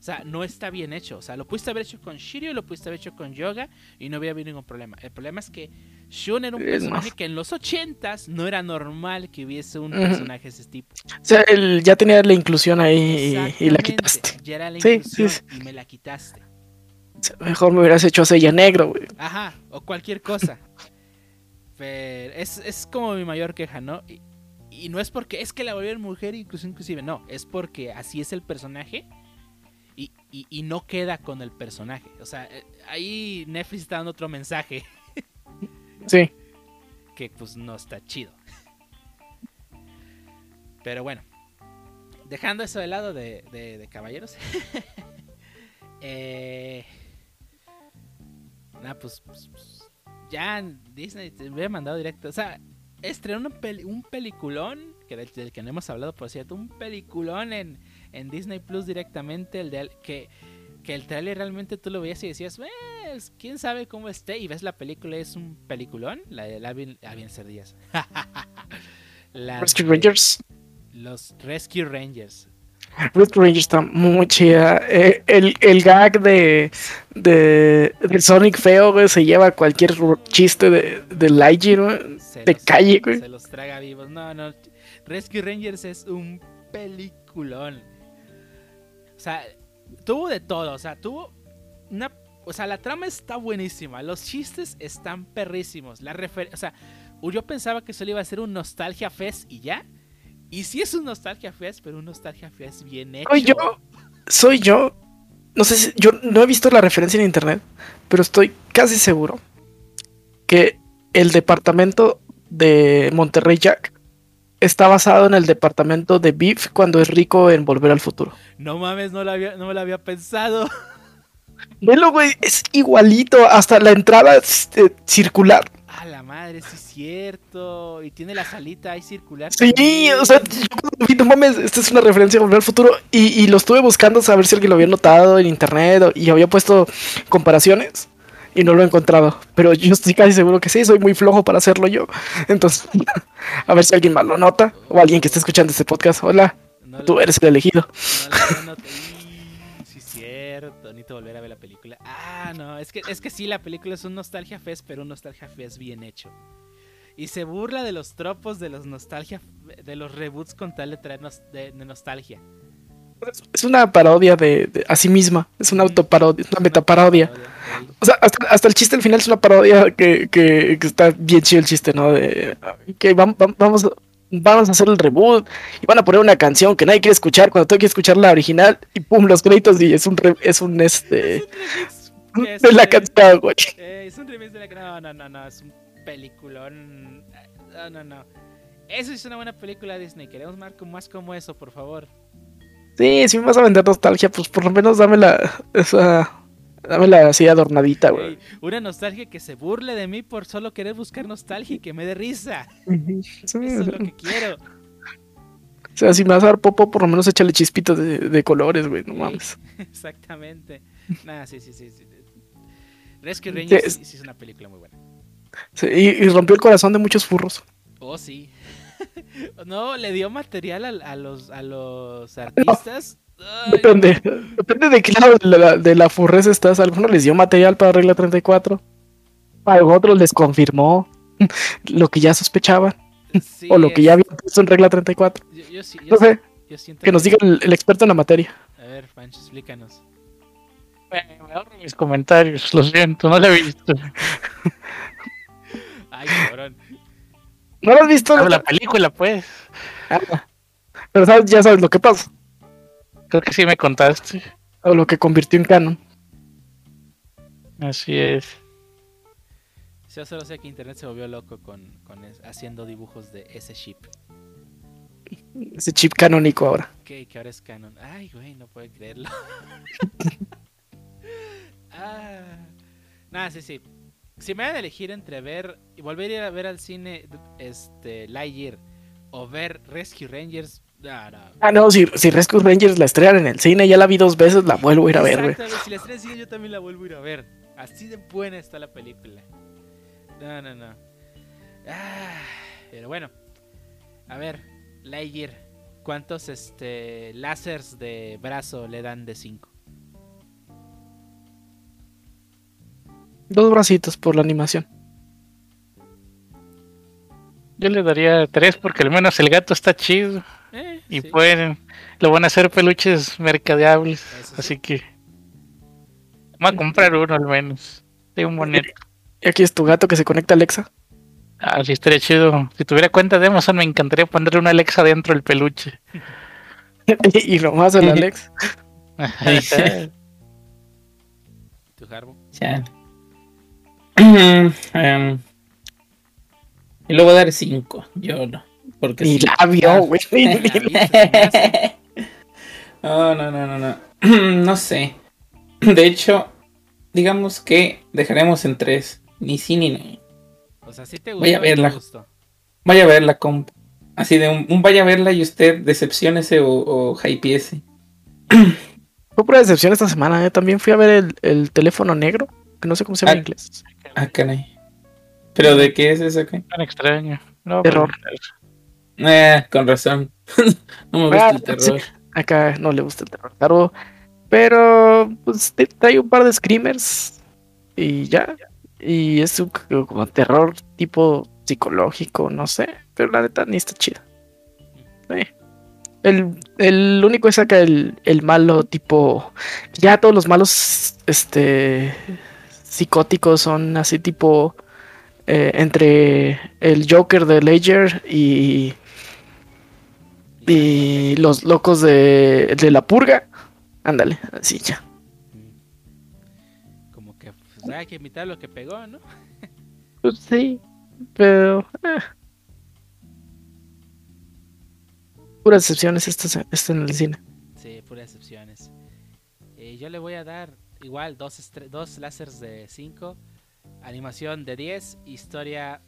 O sea, no está bien hecho. O sea, lo pudiste haber hecho con Shiryu, lo pudiste haber hecho con Yoga y no hubiera habido ningún problema. El problema es que Shun era un Es personaje más. que en los ochentas no era normal que hubiese un personaje de ese tipo. O sea, él ya tenía la inclusión ahí y, la quitaste. Ya era la Sí, inclusión sí, y me la quitaste. Mejor me hubieras hecho a Seiya negro, güey. Ajá, o cualquier cosa. Pero es, es como mi mayor queja, ¿no? Y, y no es porque es que la volvieron mujer, incluso inclusive, no, es porque así es el personaje y, no queda con el personaje. O sea, eh, ahí Netflix está dando otro mensaje Sí. que pues no está chido. Pero bueno, dejando eso de lado de, de- de caballeros. eh, nah, pues, pues, pues, ya Disney te hubiera mandado directo. O sea, estrenó un, peli- un peliculón, que del, del que no hemos hablado por cierto, un peliculón en, en Disney Plus directamente, el de que, que el trailer realmente tú lo veías y decías, pues, quién sabe cómo esté, y ves la película, es un peliculón, la de Alvin, Alvin Cerdillas. La Rescue de Rangers. Los Rescue Rangers. Rescue Rangers está muy chida. Eh, el, el gag de, de, del Sonic feo, güey, se lleva cualquier chiste de, de Lightyear, güey. Se De los- calle, güey. Se los traga vivos. No, no. Rescue Rangers es un peliculón. O sea, tuvo de todo. O sea, tuvo una. O sea, la trama está buenísima. Los chistes están perrísimos. La refer o sea, yo pensaba que solo iba a ser un Nostalgia Fest y ya. Y sí es un Nostalgia Fest, pero un Nostalgia Fest bien hecho. Soy yo. Soy yo. No sé si. Yo no he visto la referencia en internet, pero estoy casi seguro que el departamento de Monterrey Jack está basado en el departamento de Biff cuando es rico en Volver al Futuro. No mames, no, lo había, no me lo había pensado. Velo, güey, es igualito, hasta la entrada eh, circular. A la madre, sí es cierto. Y tiene la salita ahí circular. Sí, también. o sea, yo cuando vi, no mames, esta es una referencia a Volver al Futuro. Y, y lo estuve buscando saber si alguien lo había notado en internet y había puesto comparaciones. Y no lo he encontrado. Pero yo estoy casi seguro que sí, soy muy flojo para hacerlo yo. Entonces, a ver si alguien más lo nota. O alguien que esté escuchando este podcast. Hola, No tú eres el elegido. No, te- sí, cierto. Necesito volver a ver la película. Ah, no, es que, es que sí, la película es un nostalgia fest, pero un nostalgia fest bien hecho. Y se burla de los tropos de los nostalgia, de los reboots con tal de traer nos- de, de nostalgia. Es una parodia de, de a sí misma. Es una autoparodia, es una metaparodia. O sea, hasta, hasta el chiste al final es una parodia que, que, que está bien chido el chiste, ¿no? De que vam- vam- vamos, vamos a hacer el reboot y van a poner una canción que nadie quiere escuchar cuando tú quieres escuchar la original y pum, los créditos y es un, re- es un este Es de la canción, güey. eh, es un remix de la No, no, no, no, es un peliculón. No, no, no. Eso es una buena película Disney. Queremos más como eso, por favor. Sí, si me vas a vender nostalgia, pues por lo menos dámela esa, dámela así adornadita, güey. Ey, una nostalgia que se burle de mí por solo querer buscar nostalgia y que me dé risa. Sí, Eso es lo que quiero. O sea, si me vas a dar popo, por lo menos échale chispitos de, de colores, güey, no Sí. mames. Exactamente. Nada, sí, sí, sí. sí. Rescue Sí, Rangers es- sí, sí es una película muy buena. Sí, y, y rompió el corazón de muchos furros. Oh, sí. no, le dio material a, a los, a los artistas. Depende, depende de qué lado de la, de la furrez estás. A algunos les dio material para regla 34. A otros les confirmó lo que ya sospechaban sí, o lo que ya habían visto en regla 34. Yo, yo sí- yo No sé, sí- yo siento que nos diga el, el experto en la materia. A ver, Pancho, explícanos. Me, me ahorro mis comentarios, lo siento, no lo he visto. Ay, cabrón. ¿No lo has visto? Ah, la película, pues. Ah, Pero sabes, ya sabes lo que pasa. Creo que sí me contaste. O lo que convirtió en canon. Así es. Yo solo sé que internet se volvió loco con, con es- haciendo dibujos de ese ship. Ese chip canónico ahora. Que, que ahora es canon. Ay, güey, no puedo creerlo. ah. Nada, sí, sí. Si me van a elegir entre ver y volver a ir a ver al cine este Lightyear o ver Rescue Rangers, no, no. Ah, no, si, si Rescue Rangers la estrenan en el cine, ya la vi dos veces, la vuelvo a ir a ver. Exactamente, Si la estrella sigue, yo también la vuelvo a ir a ver. Así de buena está la película. No, no, no. Ah, pero bueno. A ver, Lightyear. ¿Cuántos este láseres de brazo le dan de 5? Dos bracitos por la animación. Yo le daría tres porque al menos el gato está chido. Eh, Y sí, pueden, lo van a hacer peluches mercadeables. eso sí. Así que vamos a comprar uno al menos. De un bonito. Y aquí es tu gato que se conecta a Alexa. Ah, sí, estaría chido. Si tuviera cuenta de Amazon, me encantaría ponerle una Alexa dentro del peluche. y nomás el Alex. Ahí está. ¿Tu Harbo? Ya. Em, y le voy a dar 5. Yo no. Porque Ni sí. la vio, güey. No, no, no, no, no. No sé. De hecho, digamos que dejaremos en 3. Ni sí ni no. O sea, sí te gustó. Voy a verla. gustó? Vaya a verla, comp. Así de un, un vaya a verla y usted decepciónese o, o hypeese. Fue pura decepción esta semana, ¿eh? También fui a ver el, el teléfono negro, no sé cómo se llama en Ah. inglés. Ah, caray. ¿Pero de qué es eso? qué? Tan extraño. No, Terror. pero- Eh, con razón. no me gusta Ah, el terror. Acá no le gusta el terror, claro. Pero, pues, te- trae un par de screamers y ya. Y es un como terror tipo psicológico, no sé. Pero la neta ni está chida. Sí. El, el único es acá el, el malo tipo. Ya todos los malos este psicóticos son así tipo. eh, entre el Joker de Ledger y, y los locos de, de la purga. Ándale, así ya. Mm. Como que pues, hay que imitar lo que pegó, ¿no? Pues sí, pero. eh. Puras excepciones esta, esta en el cine. Sí, puras excepciones. Eh, yo le voy a dar igual dos, dos láseres de 5, animación de 10, historia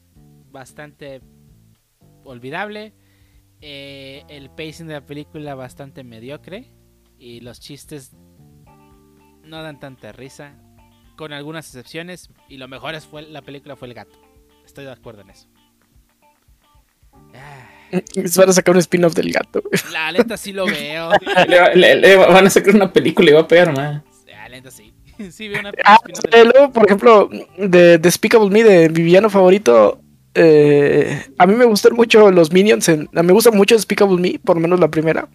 bastante olvidable, eh, el pacing de la película bastante mediocre y los chistes no dan tanta risa, con algunas excepciones y lo mejor es fue la película fue el gato. Estoy de acuerdo en eso. Ah, Se van a sacar un spin-off del gato. la neta sí lo veo. Le- le van a sacar una película y va a pegar más. Neta sí. Sí veo una Ah, eh, luego, por ejemplo, de Despicable Me, de mi villano favorito, eh, a mí me gustan mucho los Minions. En, me gusta mucho Despicable Me, por lo menos la primera.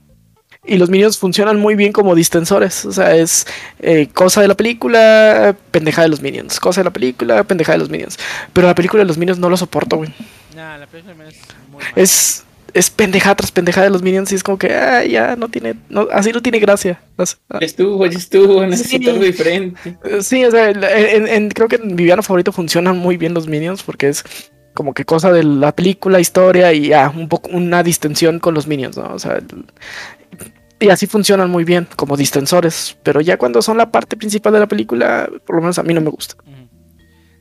Y los Minions funcionan muy bien como distensores. O sea, es eh, cosa de la película, pendeja de los Minions. Cosa de la película, pendeja de los Minions. Pero la película de los Minions no lo soporto, güey. No, la película es muy mala. Es, es pendeja tras pendeja de los Minions y es como que, ah, ya, no tiene, no, así no tiene gracia. Estuvo, ya estuvo, necesito Sí. algo diferente. Sí, o sea, la- en, en- creo que en mi villano favorito funcionan muy bien los Minions porque es como que cosa de la película, historia y ya, un poco una distensión con los Minions, ¿no? O sea, el- y así funcionan muy bien como distensores, pero ya cuando son la parte principal de la película, por lo menos a mí no me gusta.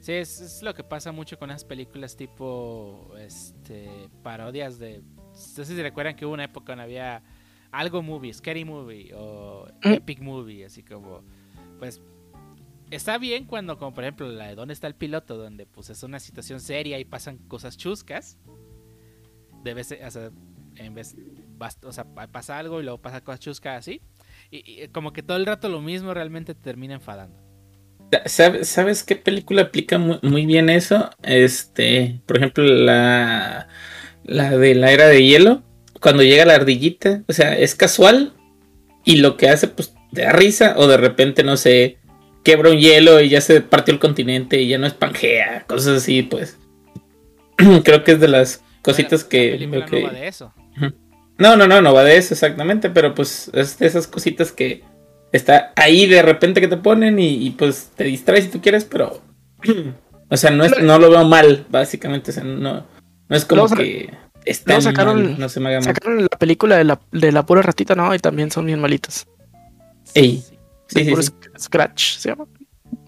Sí, es, es lo que pasa mucho con las películas tipo este parodias de. No sé si recuerdan que hubo una época donde había algo movie, scary movie o Mm. epic movie, así como. Pues está bien cuando, como por ejemplo, la de ¿Dónde está el piloto? Donde pues es una situación seria y pasan cosas chuscas. De vez, o sea, en vez, o sea, pa- pasa algo y luego pasa cosas chuscas así. Y, y como que todo el rato lo mismo realmente te termina enfadando. ¿Sabes, ¿Sabes qué película aplica muy, muy bien eso? Este, por ejemplo, la, la de la era de hielo, cuando llega la ardillita, o sea, es casual y lo que hace, pues, te da risa o de repente, no sé, quebra un hielo y ya se partió el continente y ya no es Pangea, cosas así, pues. Creo que es de las cositas Bueno, que... La película que- no va de eso. No, no, no, no va de eso exactamente, pero pues es de esas cositas que está ahí de repente que te ponen y, y, pues te distraes si tú quieres, pero... O sea, no, es, no lo veo mal, básicamente, o sea, no, no es como que sacaron- mal, no se me haga mal. Sacaron la película de la, de la pura ratita, ¿no? Y también son bien malitas. Ey, Sí. sí, sí, Scratch, ¿se llama?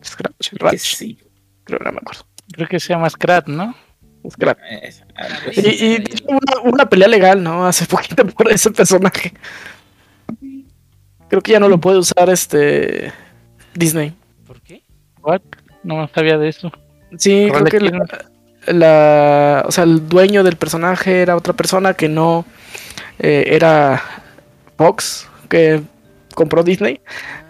Scratch, que Ratch, sí. creo, no me acuerdo. Creo que se llama Scrat, ¿no? Scratch. Eh, ah, pues, Y, y una, una pelea legal, ¿no? Hace poquito por ese personaje. Creo que ya no lo puede usar este Disney. ¿Por qué? What? No sabía de eso. Sí, creo que la- o sea, el dueño del personaje era otra persona que no eh, era Fox, que compró Disney.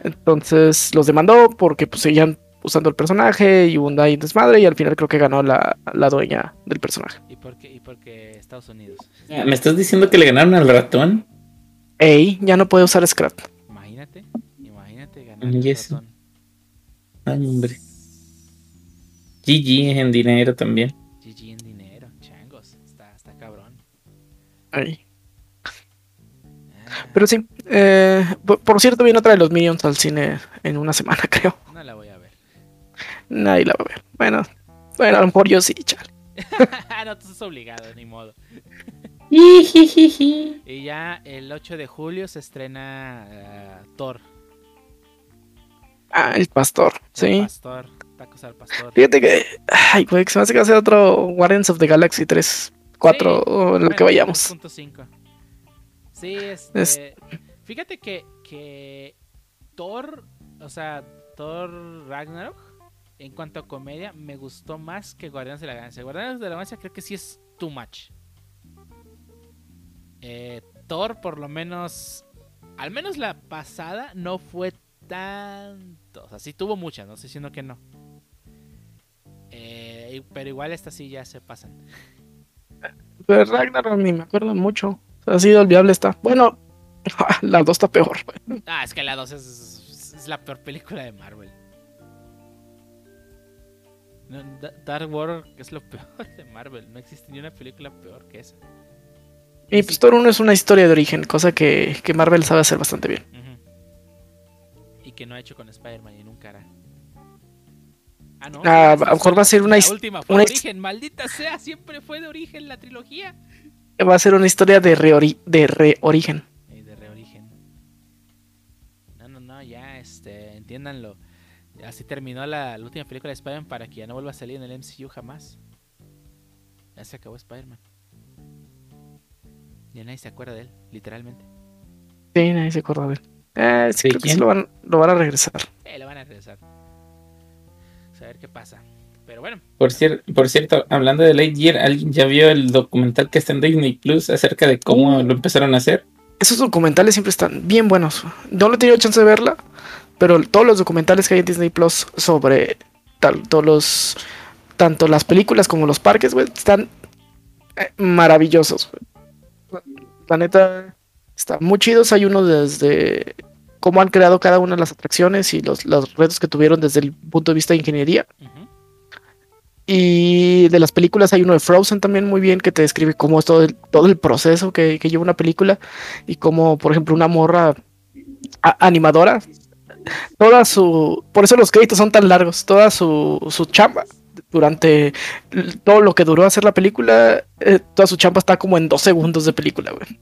Entonces los demandó porque pues seguían usando el personaje y un ahí desmadre y al final creo que ganó la, la dueña del personaje. ¿Y por qué? ¿Y por qué Estados Unidos? ¿Me estás diciendo que le ganaron al ratón? Ey, ya no puede usar Scrap. Imagínate, imagínate ganar Y el eso. ratón. Ay, hombre. GG en dinero también. Ey. Ah, Pero sí, eh, por, por cierto, viene otra de los Minions al cine en una semana, creo. no la voy a ver. Nadie la va a ver. Bueno, bueno, a lo mejor yo sí, chale. no, tú estás obligado, ni modo. Y ya el 8 de julio se estrena eh, Thor. Ah, el pastor, El sí. Pastor, tacos al pastor. Fíjate que, ay, güey, que se me hace que va a ser otro Guardians of the Galaxy 3, 4, Sí, o en lo Bueno, que vayamos. 3.5. Sí, este, Es- fíjate que, que Thor, o sea, Thor Ragnarok, en cuanto a comedia, me gustó más que Guardianes de la Galaxia. Guardianes de la Galaxia creo que sí es too much. Eh, Thor, por lo menos, al menos la pasada, no fue tanto. O sea, sí tuvo muchas, no estoy diciendo que no. Eh, pero igual estas sí ya se pasan. Pero Ragnarok ni me acuerdo mucho. O sea, así de olvidable está. Bueno, la 2 está peor. Ah, es que la 2 es, es la peor película de Marvel. No, Da- Dark World es lo peor de Marvel. No existe ni una película peor que esa. Y pues Thor 1 es una historia de origen, cosa que, que Marvel sabe hacer bastante bien. Y que no ha hecho con Spider-Man y nunca hará. Ah, no. Ah, a lo mejor va a ser una La his- última fue una de origen. Maldita sea, siempre fue de origen la trilogía. Va a ser una historia de, reori- de reorigen. de reorigen. No, no, no, ya, este, entiéndanlo. Así terminó la, la última película de Spider-Man para que ya no vuelva a salir en el MCU jamás. Ya se acabó Spider-Man. Ya nadie se acuerda de él, literalmente. Sí, nadie se acuerda de él. Eh, sí, ¿De creo que sí lo van, lo van a regresar. Eh, lo van a regresar. A ver qué pasa. Pero bueno, Por, cier- por cierto, hablando de Lightyear, ¿alguien ya vio el documental que está en Disney Plus acerca de cómo lo empezaron a hacer? Esos documentales siempre están bien buenos. No lo he tenido chance de verla, pero todos los documentales que hay en Disney Plus sobre tal, todos los, tanto las películas como los parques, güey, están eh, maravillosos. güey. La neta, están muy chidos. Hay uno desde cómo han creado cada una de las atracciones y los, los retos que tuvieron desde el punto de vista de ingeniería. Y de las películas hay uno de Frozen también muy bien que te describe cómo es todo el, todo el proceso que, que lleva una película y cómo, por ejemplo, una morra animadora, toda su... Por eso los créditos son tan largos, toda su, su chamba durante todo lo que duró hacer la película, eh, toda su chamba está como en dos segundos de película, güey.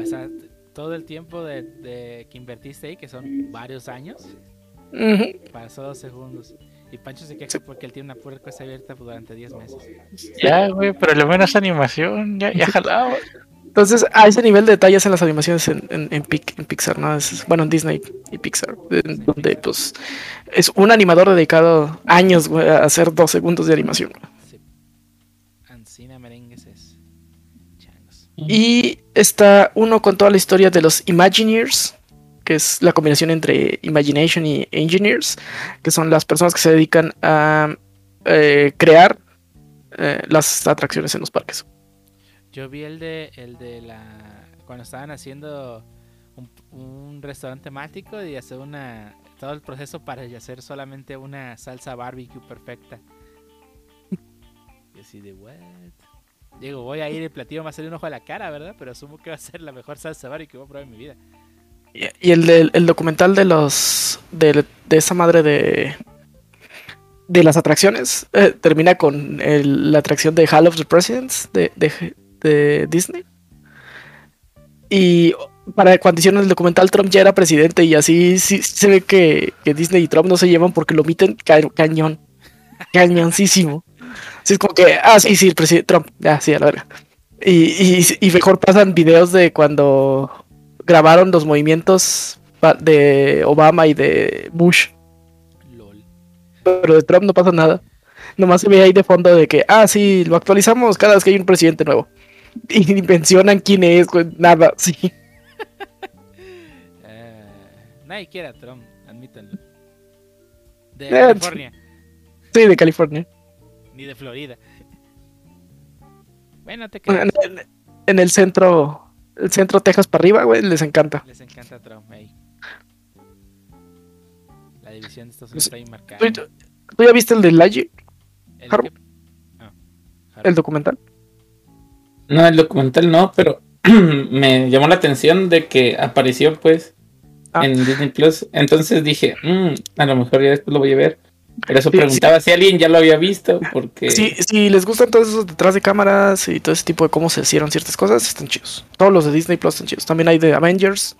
O sea, todo el tiempo de, de que invertiste ahí, que son varios años, pasó dos segundos. Y Pancho se queja porque él tiene una puerta abierta durante 10 meses. Ya, güey, pero lo menos animación, ya, ya jalaba. Entonces, a ese nivel de detalles en las animaciones en, en, en Pic- en Pixar, ¿no? Es- bueno, en Disney y Pixar, en donde pues es un animador dedicado años güey, a hacer dos segundos de animación. Sí. Y está uno con toda la historia de los Imagineers, que es la combinación entre Imagination y Engineers, que son las personas que se dedican a eh, crear eh, las atracciones en los parques. Yo vi el de el de la cuando estaban haciendo un, un restaurante temático y hacer una todo el proceso para hacer solamente una salsa barbecue perfecta. Y así de what? Digo, voy a ir el platillo me va a salir un ojo a la cara, ¿verdad? Pero asumo que va a ser la mejor salsa barbecue que voy a probar en mi vida. Y, el, del- el documental de los de, de esa madre de de las atracciones eh, termina con el- la atracción de Hall of the Presidents de, de- de Disney. Y para cuando hicieron el documental Trump ya era presidente y así sí, se ve que, que Disney y Trump no se llevan porque lo omiten ca- cañón. Cañoncísimo. Así es como que, ah, sí, sí, el presidente Trump, ya, sí, a la verga. Y, y, y mejor pasan videos de cuando grabaron los movimientos de Obama y de Bush, LOL. pero de Trump no pasa nada. Nomás se ve ahí de fondo de que, ah, sí, lo actualizamos cada vez que hay un presidente nuevo. Y ni mencionan quién es, nada, sí. Eh, nadie quiere a Trump, admítanlo. De Eh, California, Sí, de California. Ni de Florida. Bueno, te En, el- en el centro, el centro Texas para arriba, güey, les encanta. Les encanta Trump ahí. La división de Estados Pues, Unidos está ahí marcada. ¿Tú, tú ya viste el de Laji, ¿El? Ah, el documental? No, el documental no, pero me llamó la atención de que apareció pues Ah. en Disney Plus. Entonces dije, "Mm, a lo mejor ya después lo voy a ver. Por eso Sí, preguntaba si alguien ya lo había visto, porque Sí, si les gustan todos esos detrás de cámaras y todo ese tipo de cómo se hicieron ciertas cosas, están chidos. Todos los de Disney Plus están chidos. También hay de Avengers,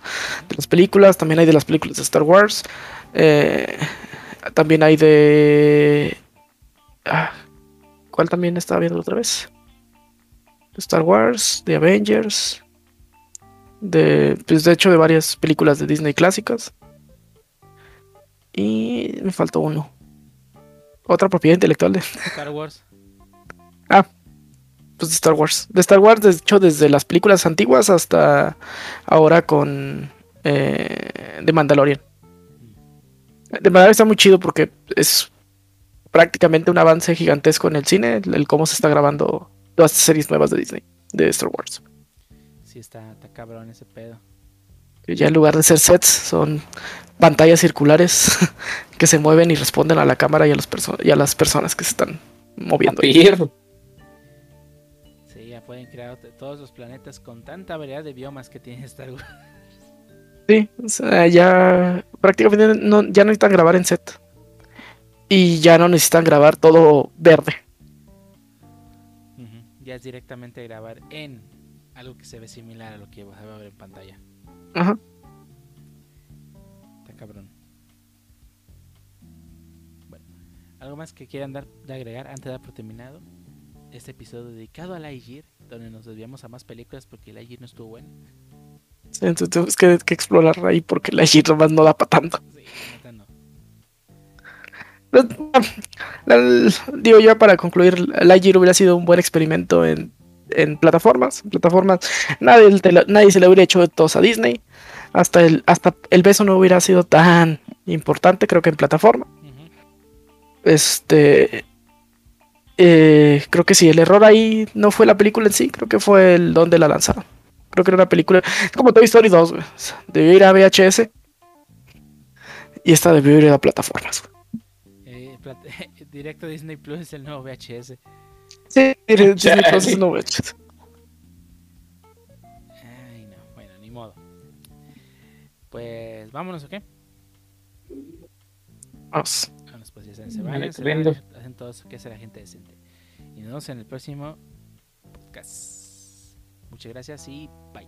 de las películas, también hay de las películas de Star Wars. eh, también hay de. ah, ¿Cuál también estaba viendo otra vez? De Star Wars, de Avengers. De, pues de hecho, de varias películas de Disney clásicas. Y me faltó uno. Otra propiedad intelectual de, Star Wars. pues de Star Wars. De Star Wars, de hecho, desde las películas antiguas hasta ahora con eh, The Mandalorian. The Mandalorian está muy chido porque es prácticamente un avance gigantesco en el cine, el, el cómo se está grabando todas estas series nuevas de Disney, de Star Wars. Sí, está, está cabrón ese pedo. Ya en lugar de ser sets, son pantallas circulares que se mueven y responden a la cámara y a, los perso- y a las personas que se están moviendo. Sí, ya pueden crear todos los planetas con tanta variedad de biomas que tiene Star Wars. Sí, o sea, ya prácticamente no, ya no necesitan grabar en set. Y ya no necesitan grabar todo verde. ya es directamente grabar en algo que se ve similar a lo que se va a ver en pantalla. Ajá. Está cabrón. Bueno, algo más que quieran dar de agregar antes de dar por terminado este episodio dedicado a Lightyear, donde nos desviamos a más películas porque Lightyear no estuvo bueno. Sí, entonces tenemos que, que explorar ahí porque G nomás no da para tanto. Sí, neta no. Pues, la- digo ya para concluir, Lightyear hubiera sido un buen experimento en, en plataformas. plataformas nadie, te nadie se le hubiera hecho tos a Disney. Hasta el, hasta el beso no hubiera sido tan importante, creo que en plataforma. Este. eh, creo que sí, el error ahí no fue la película en sí, creo que fue el donde la lanzaron. Creo que era una película. Es como Toy Story 2, güey. Debió ir a VHS. Y esta debió ir a plataformas. Eh, plat- Directo Disney Plus es el nuevo VHS. Sí, entonces no. Ay, no, bueno, ni modo. Pues vámonos, ¿ok? Vamos. Vamos, pues ya se van, se van hacen todos que sea la gente decente. Y nos vemos en el próximo podcast. Muchas gracias y bye.